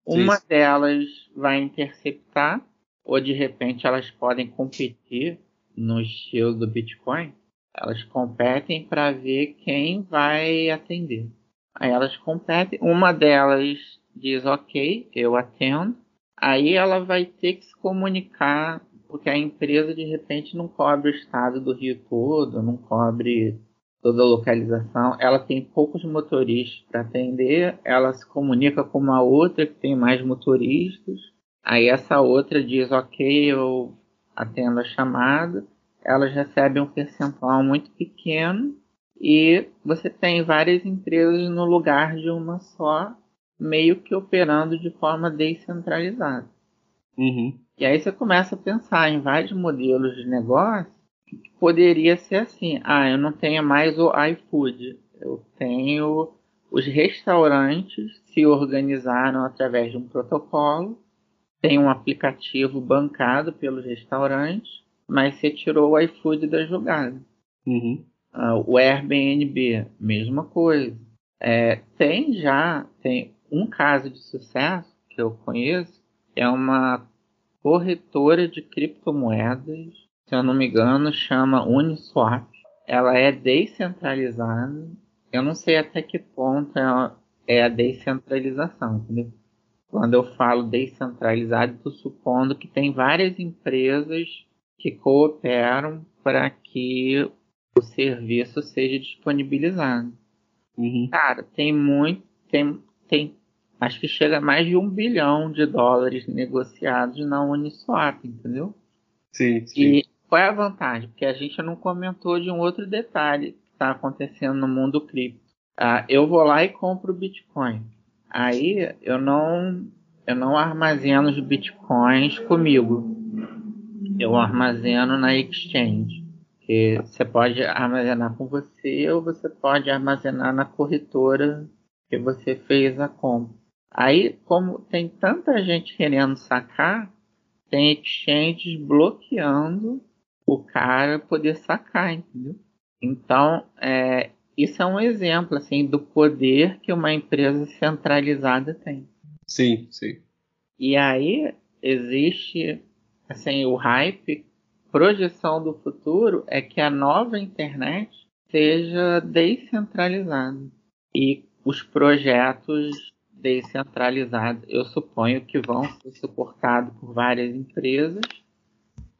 Uma Sim. delas vai interceptar, ou de repente elas podem competir no estilo do Bitcoin. Elas competem para ver quem vai atender. Aí elas competem. Uma delas diz: Ok, eu atendo. Aí ela vai ter que se comunicar, porque a empresa de repente não cobre o estado do Rio todo, não cobre toda a localização. Ela tem poucos motoristas para atender, ela se comunica com uma outra que tem mais motoristas. Aí essa outra diz: Ok, eu atendo a chamada. Elas recebem um percentual muito pequeno e você tem várias empresas no lugar de uma só meio que operando de forma descentralizada. Uhum. E aí você começa a pensar em vários modelos de negócio que poderia ser assim: ah, eu não tenho mais o iFood, eu tenho os restaurantes se organizaram através de um protocolo, tem um aplicativo bancado pelos restaurantes, mas você tirou o iFood da jogada. Uhum. Ah, o Airbnb, mesma coisa. É, tem já, tem um caso de sucesso que eu conheço é uma corretora de criptomoedas, se eu não me engano, chama Uniswap. Ela é descentralizada. Eu não sei até que ponto é a descentralização, entendeu? Quando eu falo descentralizado, estou supondo que tem várias empresas que cooperam para que o serviço seja disponibilizado. Uhum. Cara, tem muito, tem, tem acho que chega a mais de um bilhão de dólares negociados na Uniswap, entendeu? Sim, sim. E qual é a vantagem? Porque a gente não comentou de um outro detalhe que está acontecendo no mundo cripto. Ah, eu vou lá e compro Bitcoin. Aí eu não, eu não armazeno os Bitcoins comigo. Eu armazeno na exchange. Que você pode armazenar com você ou você pode armazenar na corretora que você fez a compra. Aí, como tem tanta gente querendo sacar, tem exchanges bloqueando o cara poder sacar, entendeu? Então, é, isso é um exemplo assim do poder que uma empresa centralizada tem. Sim, sim. E aí existe assim o hype projeção do futuro é que a nova internet seja descentralizada e os projetos descentralizados, eu suponho que vão ser suportados por várias empresas.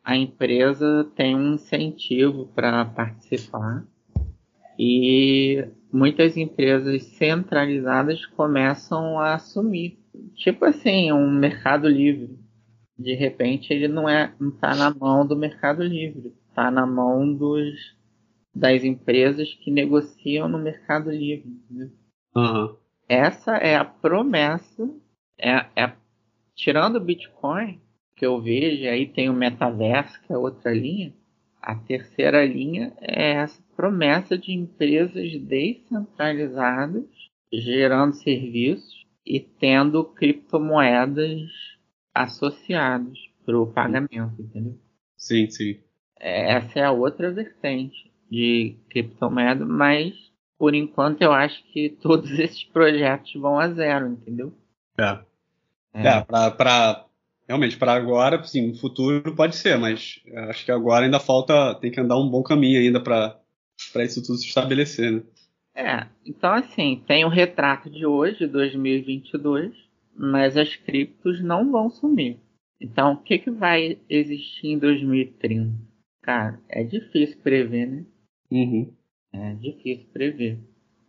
A empresa tem um incentivo para participar e muitas empresas centralizadas começam a assumir, tipo assim, um mercado livre. De repente ele não é, está na mão do mercado livre, está na mão dos das empresas que negociam no mercado livre. Uhum. Essa é a promessa, é, é tirando o Bitcoin que eu vejo, aí tem o metaverso que é outra linha. A terceira linha é essa promessa de empresas descentralizadas gerando serviços e tendo criptomoedas associadas para o pagamento, entendeu? Sim, sim. É, essa é a outra vertente de criptomoeda, mas por enquanto eu acho que todos esses projetos vão a zero, entendeu? É. É, é para realmente para agora, sim, no futuro pode ser, mas acho que agora ainda falta, tem que andar um bom caminho ainda para para isso tudo se estabelecer, né? É, então assim, tem o retrato de hoje, 2022, mas as criptos não vão sumir. Então, o que, que vai existir em 2030? Cara, é difícil prever, né? Uhum. É difícil prever.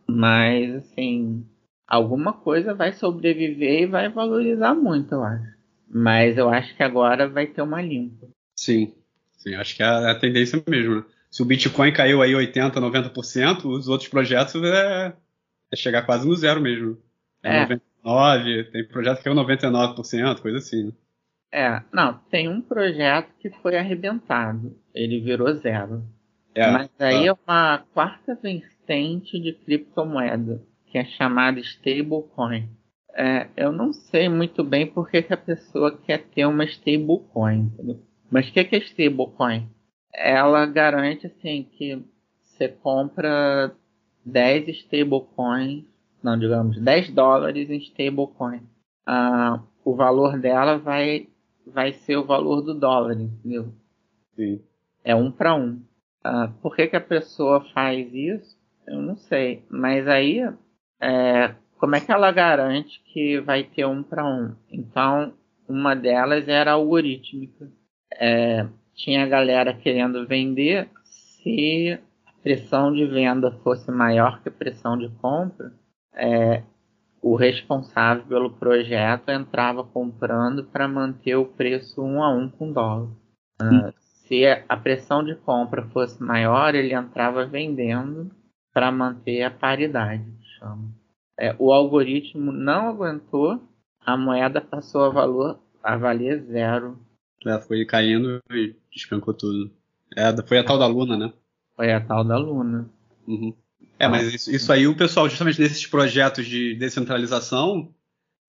Mas, assim, alguma coisa vai sobreviver e vai valorizar muito, eu acho. Mas eu acho que agora vai ter uma limpa. Sim, sim, acho que é a, tendência mesmo. Né? Se o Bitcoin caiu aí 80%, 90%, os outros projetos é, é chegar quase no zero mesmo. É, é. 99%, tem projeto que caiu 99%, coisa assim. Né? É, não, tem um projeto que foi arrebentado, ele virou zero. É, Mas aí é uma quarta vertente de criptomoeda, que é chamada stablecoin. É, eu não sei muito bem por que, que a pessoa quer ter uma stablecoin. Mas o que, que é stablecoin? Ela garante assim que você compra 10 stablecoins, não, digamos, 10 dólares em stablecoin. Ah, o valor dela vai, vai ser o valor do dólar, entendeu? Sim. É um para um. Ah, por que, que a pessoa faz isso? Eu não sei. Mas aí é, como é que ela garante que vai ter um para um? Então, uma delas era algorítmica. É, tinha galera querendo vender, se a pressão de venda fosse maior que a pressão de compra, é, o responsável pelo projeto entrava comprando para manter o preço um a um com dólar. Uh, se a pressão de compra fosse maior, ele entrava vendendo para manter a paridade. Chama. É, o algoritmo não aguentou, a moeda passou a, valor, a valer zero. É, foi caindo e despencou tudo. É, foi a tal da Luna, né? Foi a tal da Luna. Uhum. É, mas isso, isso, aí o pessoal, justamente nesses projetos de descentralização,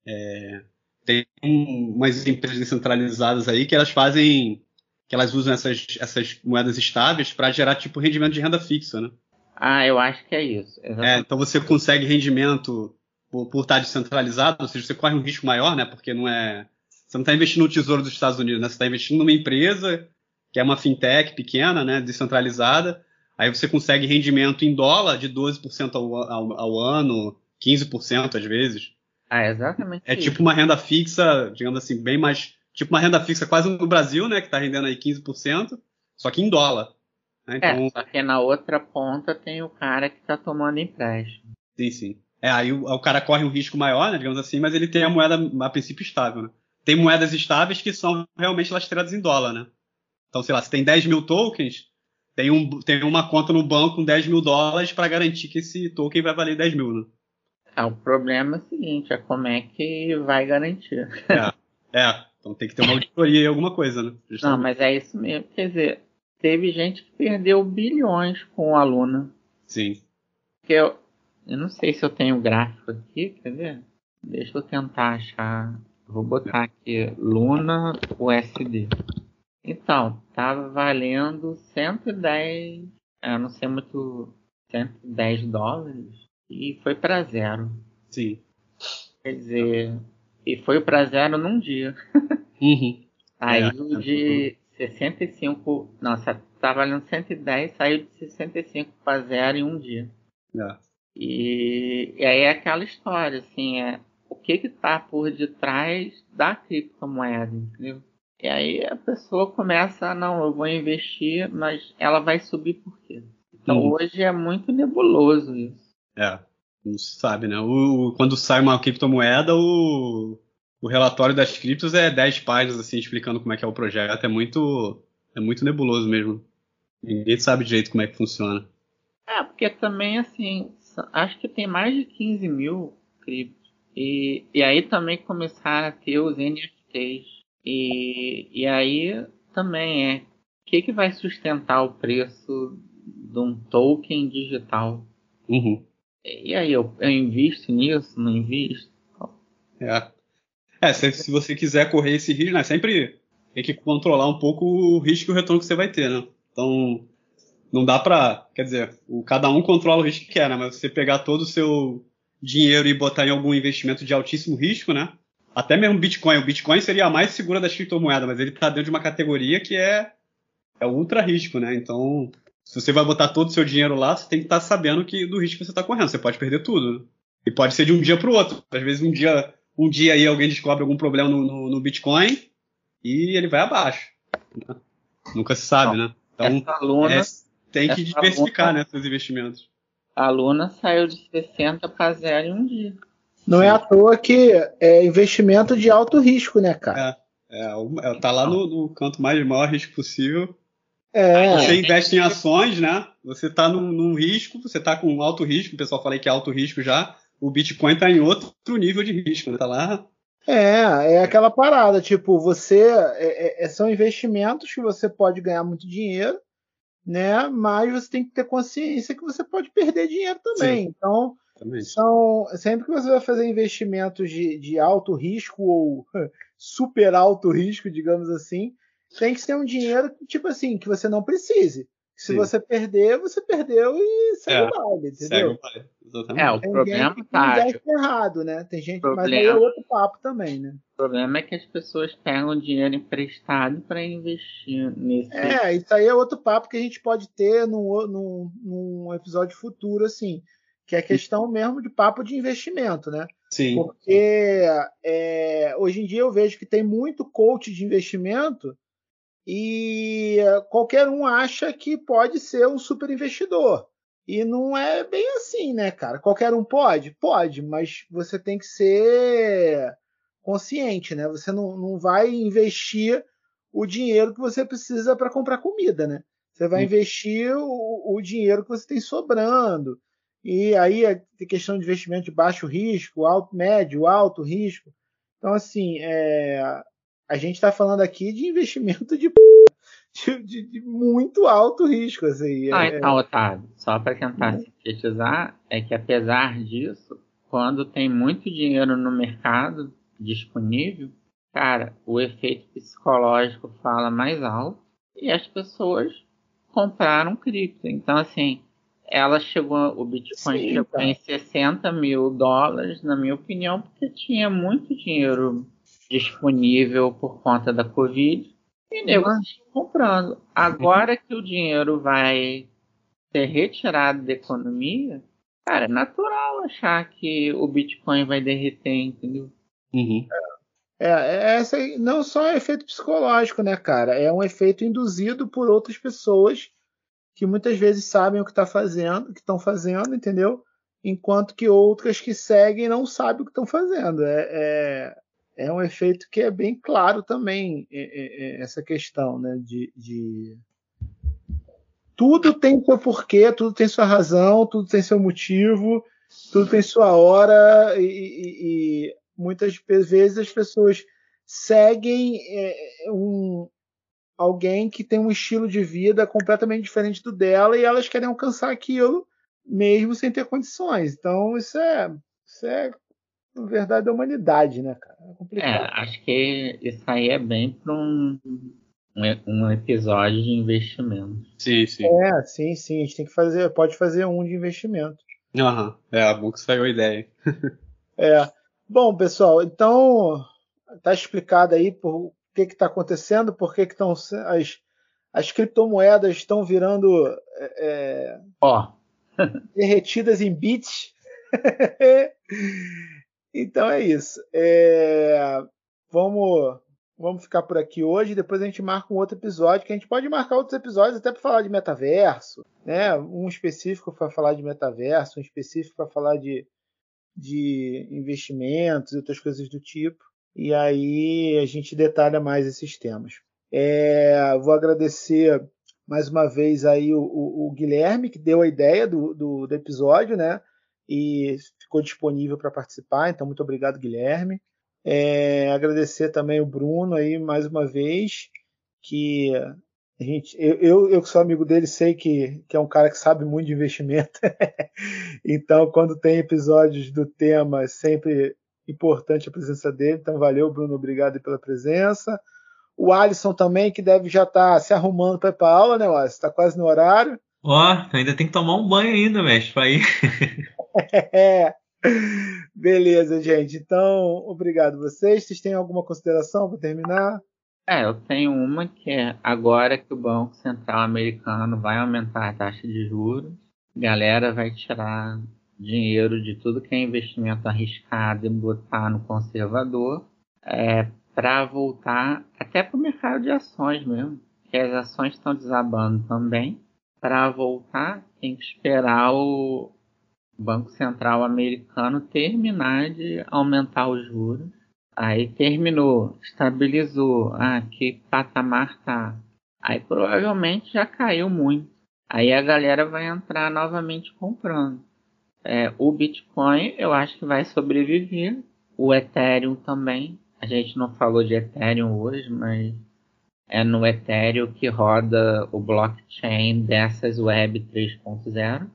é, tem umas empresas descentralizadas aí que elas fazem, que elas usam essas, essas moedas estáveis para gerar tipo rendimento de renda fixa, né? Ah, eu acho que é isso. É, então você consegue rendimento por, por estar descentralizado, ou seja, você corre um risco maior, né? Porque não é. Você não está investindo no Tesouro dos Estados Unidos, né? Você está investindo numa empresa que é uma fintech pequena, né? Descentralizada. Aí você consegue rendimento em dólar de 12% ao, ao, ao ano, 15% às vezes. Ah, exatamente. É isso. tipo uma renda fixa, digamos assim, bem mais. Tipo uma renda fixa quase no Brasil, né? Que está rendendo aí 15%, só que em dólar. Né? É, então, é, só que na outra ponta tem o cara que está tomando empréstimo. Sim, sim. É, aí o, o, cara corre um risco maior, né, digamos assim, mas ele tem a moeda a princípio estável, né? Tem moedas estáveis que são realmente lastreadas em dólar, né? Então, sei lá, se tem 10 mil tokens, tem, um, tem uma conta no banco com 10 mil dólares para garantir que esse token vai valer 10 mil, né? É, o problema é o seguinte, é como é que vai garantir. É, é. Então tem que ter uma auditoria e alguma coisa, né? Justamente. Não, mas é isso mesmo. Quer dizer, teve gente que perdeu bilhões com a Luna. Sim. Que eu, eu não sei se eu tenho gráfico aqui, quer ver? Deixa eu tentar achar. Vou botar aqui Luna USD. Então, tava valendo 110, eu não sei muito, 110 dólares e foi para zero. Sim. Quer dizer, e foi para zero num dia. Uhum. Saiu é, de 65. Não, tá valendo 110, saiu de 65 para zero em um dia. É. E, e aí é aquela história, assim, é o que que tá por detrás da criptomoeda, entendeu? E aí a pessoa começa, não, eu vou investir, mas ela vai subir por quê? Então hum. hoje é muito nebuloso isso. É, não se sabe, né? O, quando sai uma criptomoeda, o, o relatório das criptos é 10 páginas, assim, explicando como é que é o projeto. É muito, é muito nebuloso mesmo. Ninguém sabe direito como é que funciona. É, porque também, assim, acho que tem mais de 15 mil criptos. E, e aí também começaram a ter os NFTs. E, e aí também é o que, que vai sustentar o preço de um token digital? Uhum. E aí, eu, eu invisto nisso? Não invisto? É. É, se, se você quiser correr esse risco, né? Sempre tem que controlar um pouco o risco e o retorno que você vai ter, né? Então, não dá pra. Quer dizer, o, cada um controla o risco que quer, né? Mas você pegar todo o seu dinheiro e botar em algum investimento de altíssimo risco, né? Até mesmo Bitcoin. O Bitcoin seria a mais segura das criptomoedas, mas ele está dentro de uma categoria que é, é ultra risco, né? Então, se você vai botar todo o seu dinheiro lá, você tem que estar tá sabendo que do risco que você está correndo. Você pode perder tudo. Né? E pode ser de um dia para o outro. Às vezes um dia, um dia aí alguém descobre algum problema no, no, no Bitcoin e ele vai abaixo. Né? Nunca se sabe, né? Então, aluna, é, tem que diversificar aluna, né, seus investimentos. A aluna saiu de 60 para zero em um dia. Não Sim. é à toa que é investimento de alto risco, né, cara? É, é, é tá lá no, no, canto mais maior risco possível. É. Você investe em ações, né? Você tá num, num risco, você tá com alto risco, o pessoal falei que é alto risco já. O Bitcoin tá em outro nível de risco, né? Tá lá. É, é aquela parada, tipo, você. É, é, é são investimentos que você pode ganhar muito dinheiro, né? Mas você tem que ter consciência que você pode perder dinheiro também. Sim. Então, são, sempre que você vai fazer investimentos de, de alto risco ou super alto risco, digamos assim, tem que ser um dinheiro tipo assim, que você não precise. Se Sim. você perder, você perdeu e segue é, o baile, entendeu? Segue É, o Tem problema gente tá. Que errado, né? Tem gente, problema, mas aí é outro papo também, né? O problema é que as pessoas pegam dinheiro emprestado para investir nisso. É, isso aí é outro papo que a gente pode ter num, num, num episódio futuro, assim que é questão mesmo de papo de investimento, né? Sim. Porque é, hoje em dia eu vejo que tem muito coach de investimento e qualquer um acha que pode ser um super investidor. E não é bem assim, né, cara? Qualquer um pode? Pode, mas você tem que ser consciente, né? Você não, não vai investir o dinheiro que você precisa para comprar comida, né? Você vai investir o, o dinheiro que você tem sobrando. E aí é questão de investimento de baixo risco, alto, médio, alto risco. Então, assim, é, a gente está falando aqui de investimento de, de, de, de muito alto risco. Assim, ah, é, então, Otávio, só para tentar é. sintetizar, é que apesar disso, quando tem muito dinheiro no mercado disponível, cara, o efeito psicológico fala mais alto e as pessoas compraram cripto. Então, assim, ela chegou, o Bitcoin Sim, chegou tá. em 60 mil dólares, na minha opinião, porque tinha muito dinheiro disponível por conta da Covid e negócios comprando. Agora que o dinheiro vai ser retirado da economia, cara, é natural achar que o Bitcoin vai derreter, entendeu? Uhum. É, é, essa não só é efeito psicológico, né, cara? É um efeito induzido por outras pessoas que muitas vezes sabem o que está fazendo, que estão fazendo, entendeu? Enquanto que outras que seguem não sabem o que estão fazendo. É, é, é, um efeito que é bem claro também é, é, é, essa questão, né? De, de, tudo tem seu porquê, tudo tem sua razão, tudo tem seu motivo, tudo tem sua hora e, e, e muitas vezes as pessoas seguem é, um, alguém que tem um estilo de vida completamente diferente do dela e elas querem alcançar aquilo mesmo sem ter condições. Então isso é, isso é na verdade a humanidade, né, cara? É, complicado. é acho que isso aí é bem para um, um episódio de investimento. Sim, sim. É, sim, sim. A gente tem que fazer, pode fazer um de investimento. Aham, é, a Books saiu a ideia. é. Bom, pessoal, então tá explicado aí por que está acontecendo, por que estão as, as criptomoedas estão virando é, oh. derretidas em bits. então é isso. É, vamos, vamos ficar por aqui hoje. Depois a gente marca um outro episódio, que a gente pode marcar outros episódios até para falar de metaverso, né? Um específico para falar de metaverso, um específico para falar de, de investimentos e outras coisas do tipo. E aí a gente detalha mais esses temas. É, vou agradecer mais uma vez aí o, o, o Guilherme, que deu a ideia do, do, do episódio, né? E ficou disponível para participar. Então, muito obrigado, Guilherme. É, agradecer também o Bruno aí mais uma vez, que a gente, eu, eu, que sou amigo dele, sei que, que é um cara que sabe muito de investimento. então, quando tem episódios do tema, é sempre importante a presença dele. Então, valeu, Bruno, obrigado pela presença. O Alisson também, que deve já estar tá se arrumando para ir para aula, né, Alisson? Está quase no horário. Ó, oh, ainda tem que tomar um banho ainda, mestre, para ir. é. Beleza, gente. Então, obrigado vocês. Vocês têm alguma consideração para terminar? É, eu tenho uma que é agora que o Banco Central americano vai aumentar a taxa de juros, a galera vai tirar dinheiro de tudo que é investimento arriscado e botar no conservador. É, para voltar até para o mercado de ações mesmo, que as ações estão desabando também. Para voltar, tem que esperar o Banco Central americano terminar de aumentar os juros. Aí terminou, estabilizou, ah, que patamar tá. Aí provavelmente já caiu muito. Aí a galera vai entrar novamente comprando. É, o Bitcoin eu acho que vai sobreviver, o Ethereum também, a gente não falou de Ethereum hoje, mas é no Ethereum que roda o blockchain dessas Web 3.0.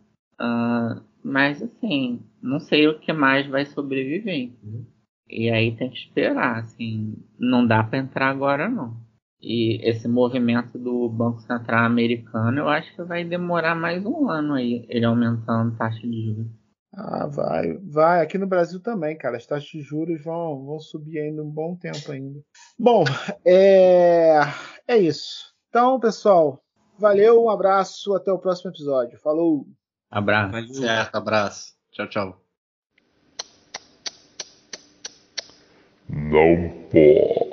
Uh, mas assim, não sei o que mais vai sobreviver. Entendeu? E aí tem que esperar, assim, não dá para entrar agora não. E esse movimento do Banco Central americano, eu acho que vai demorar mais um ano aí, ele aumentando a taxa de juros. Ah, vai, vai. Aqui no Brasil também, cara. As taxas de juros vão, vão subir ainda um bom tempo ainda. Bom, é, é isso. Então, pessoal, valeu, um abraço, até o próximo episódio. Falou. Abraço. Valeu. Certo, abraço. Tchau, tchau. Não pode.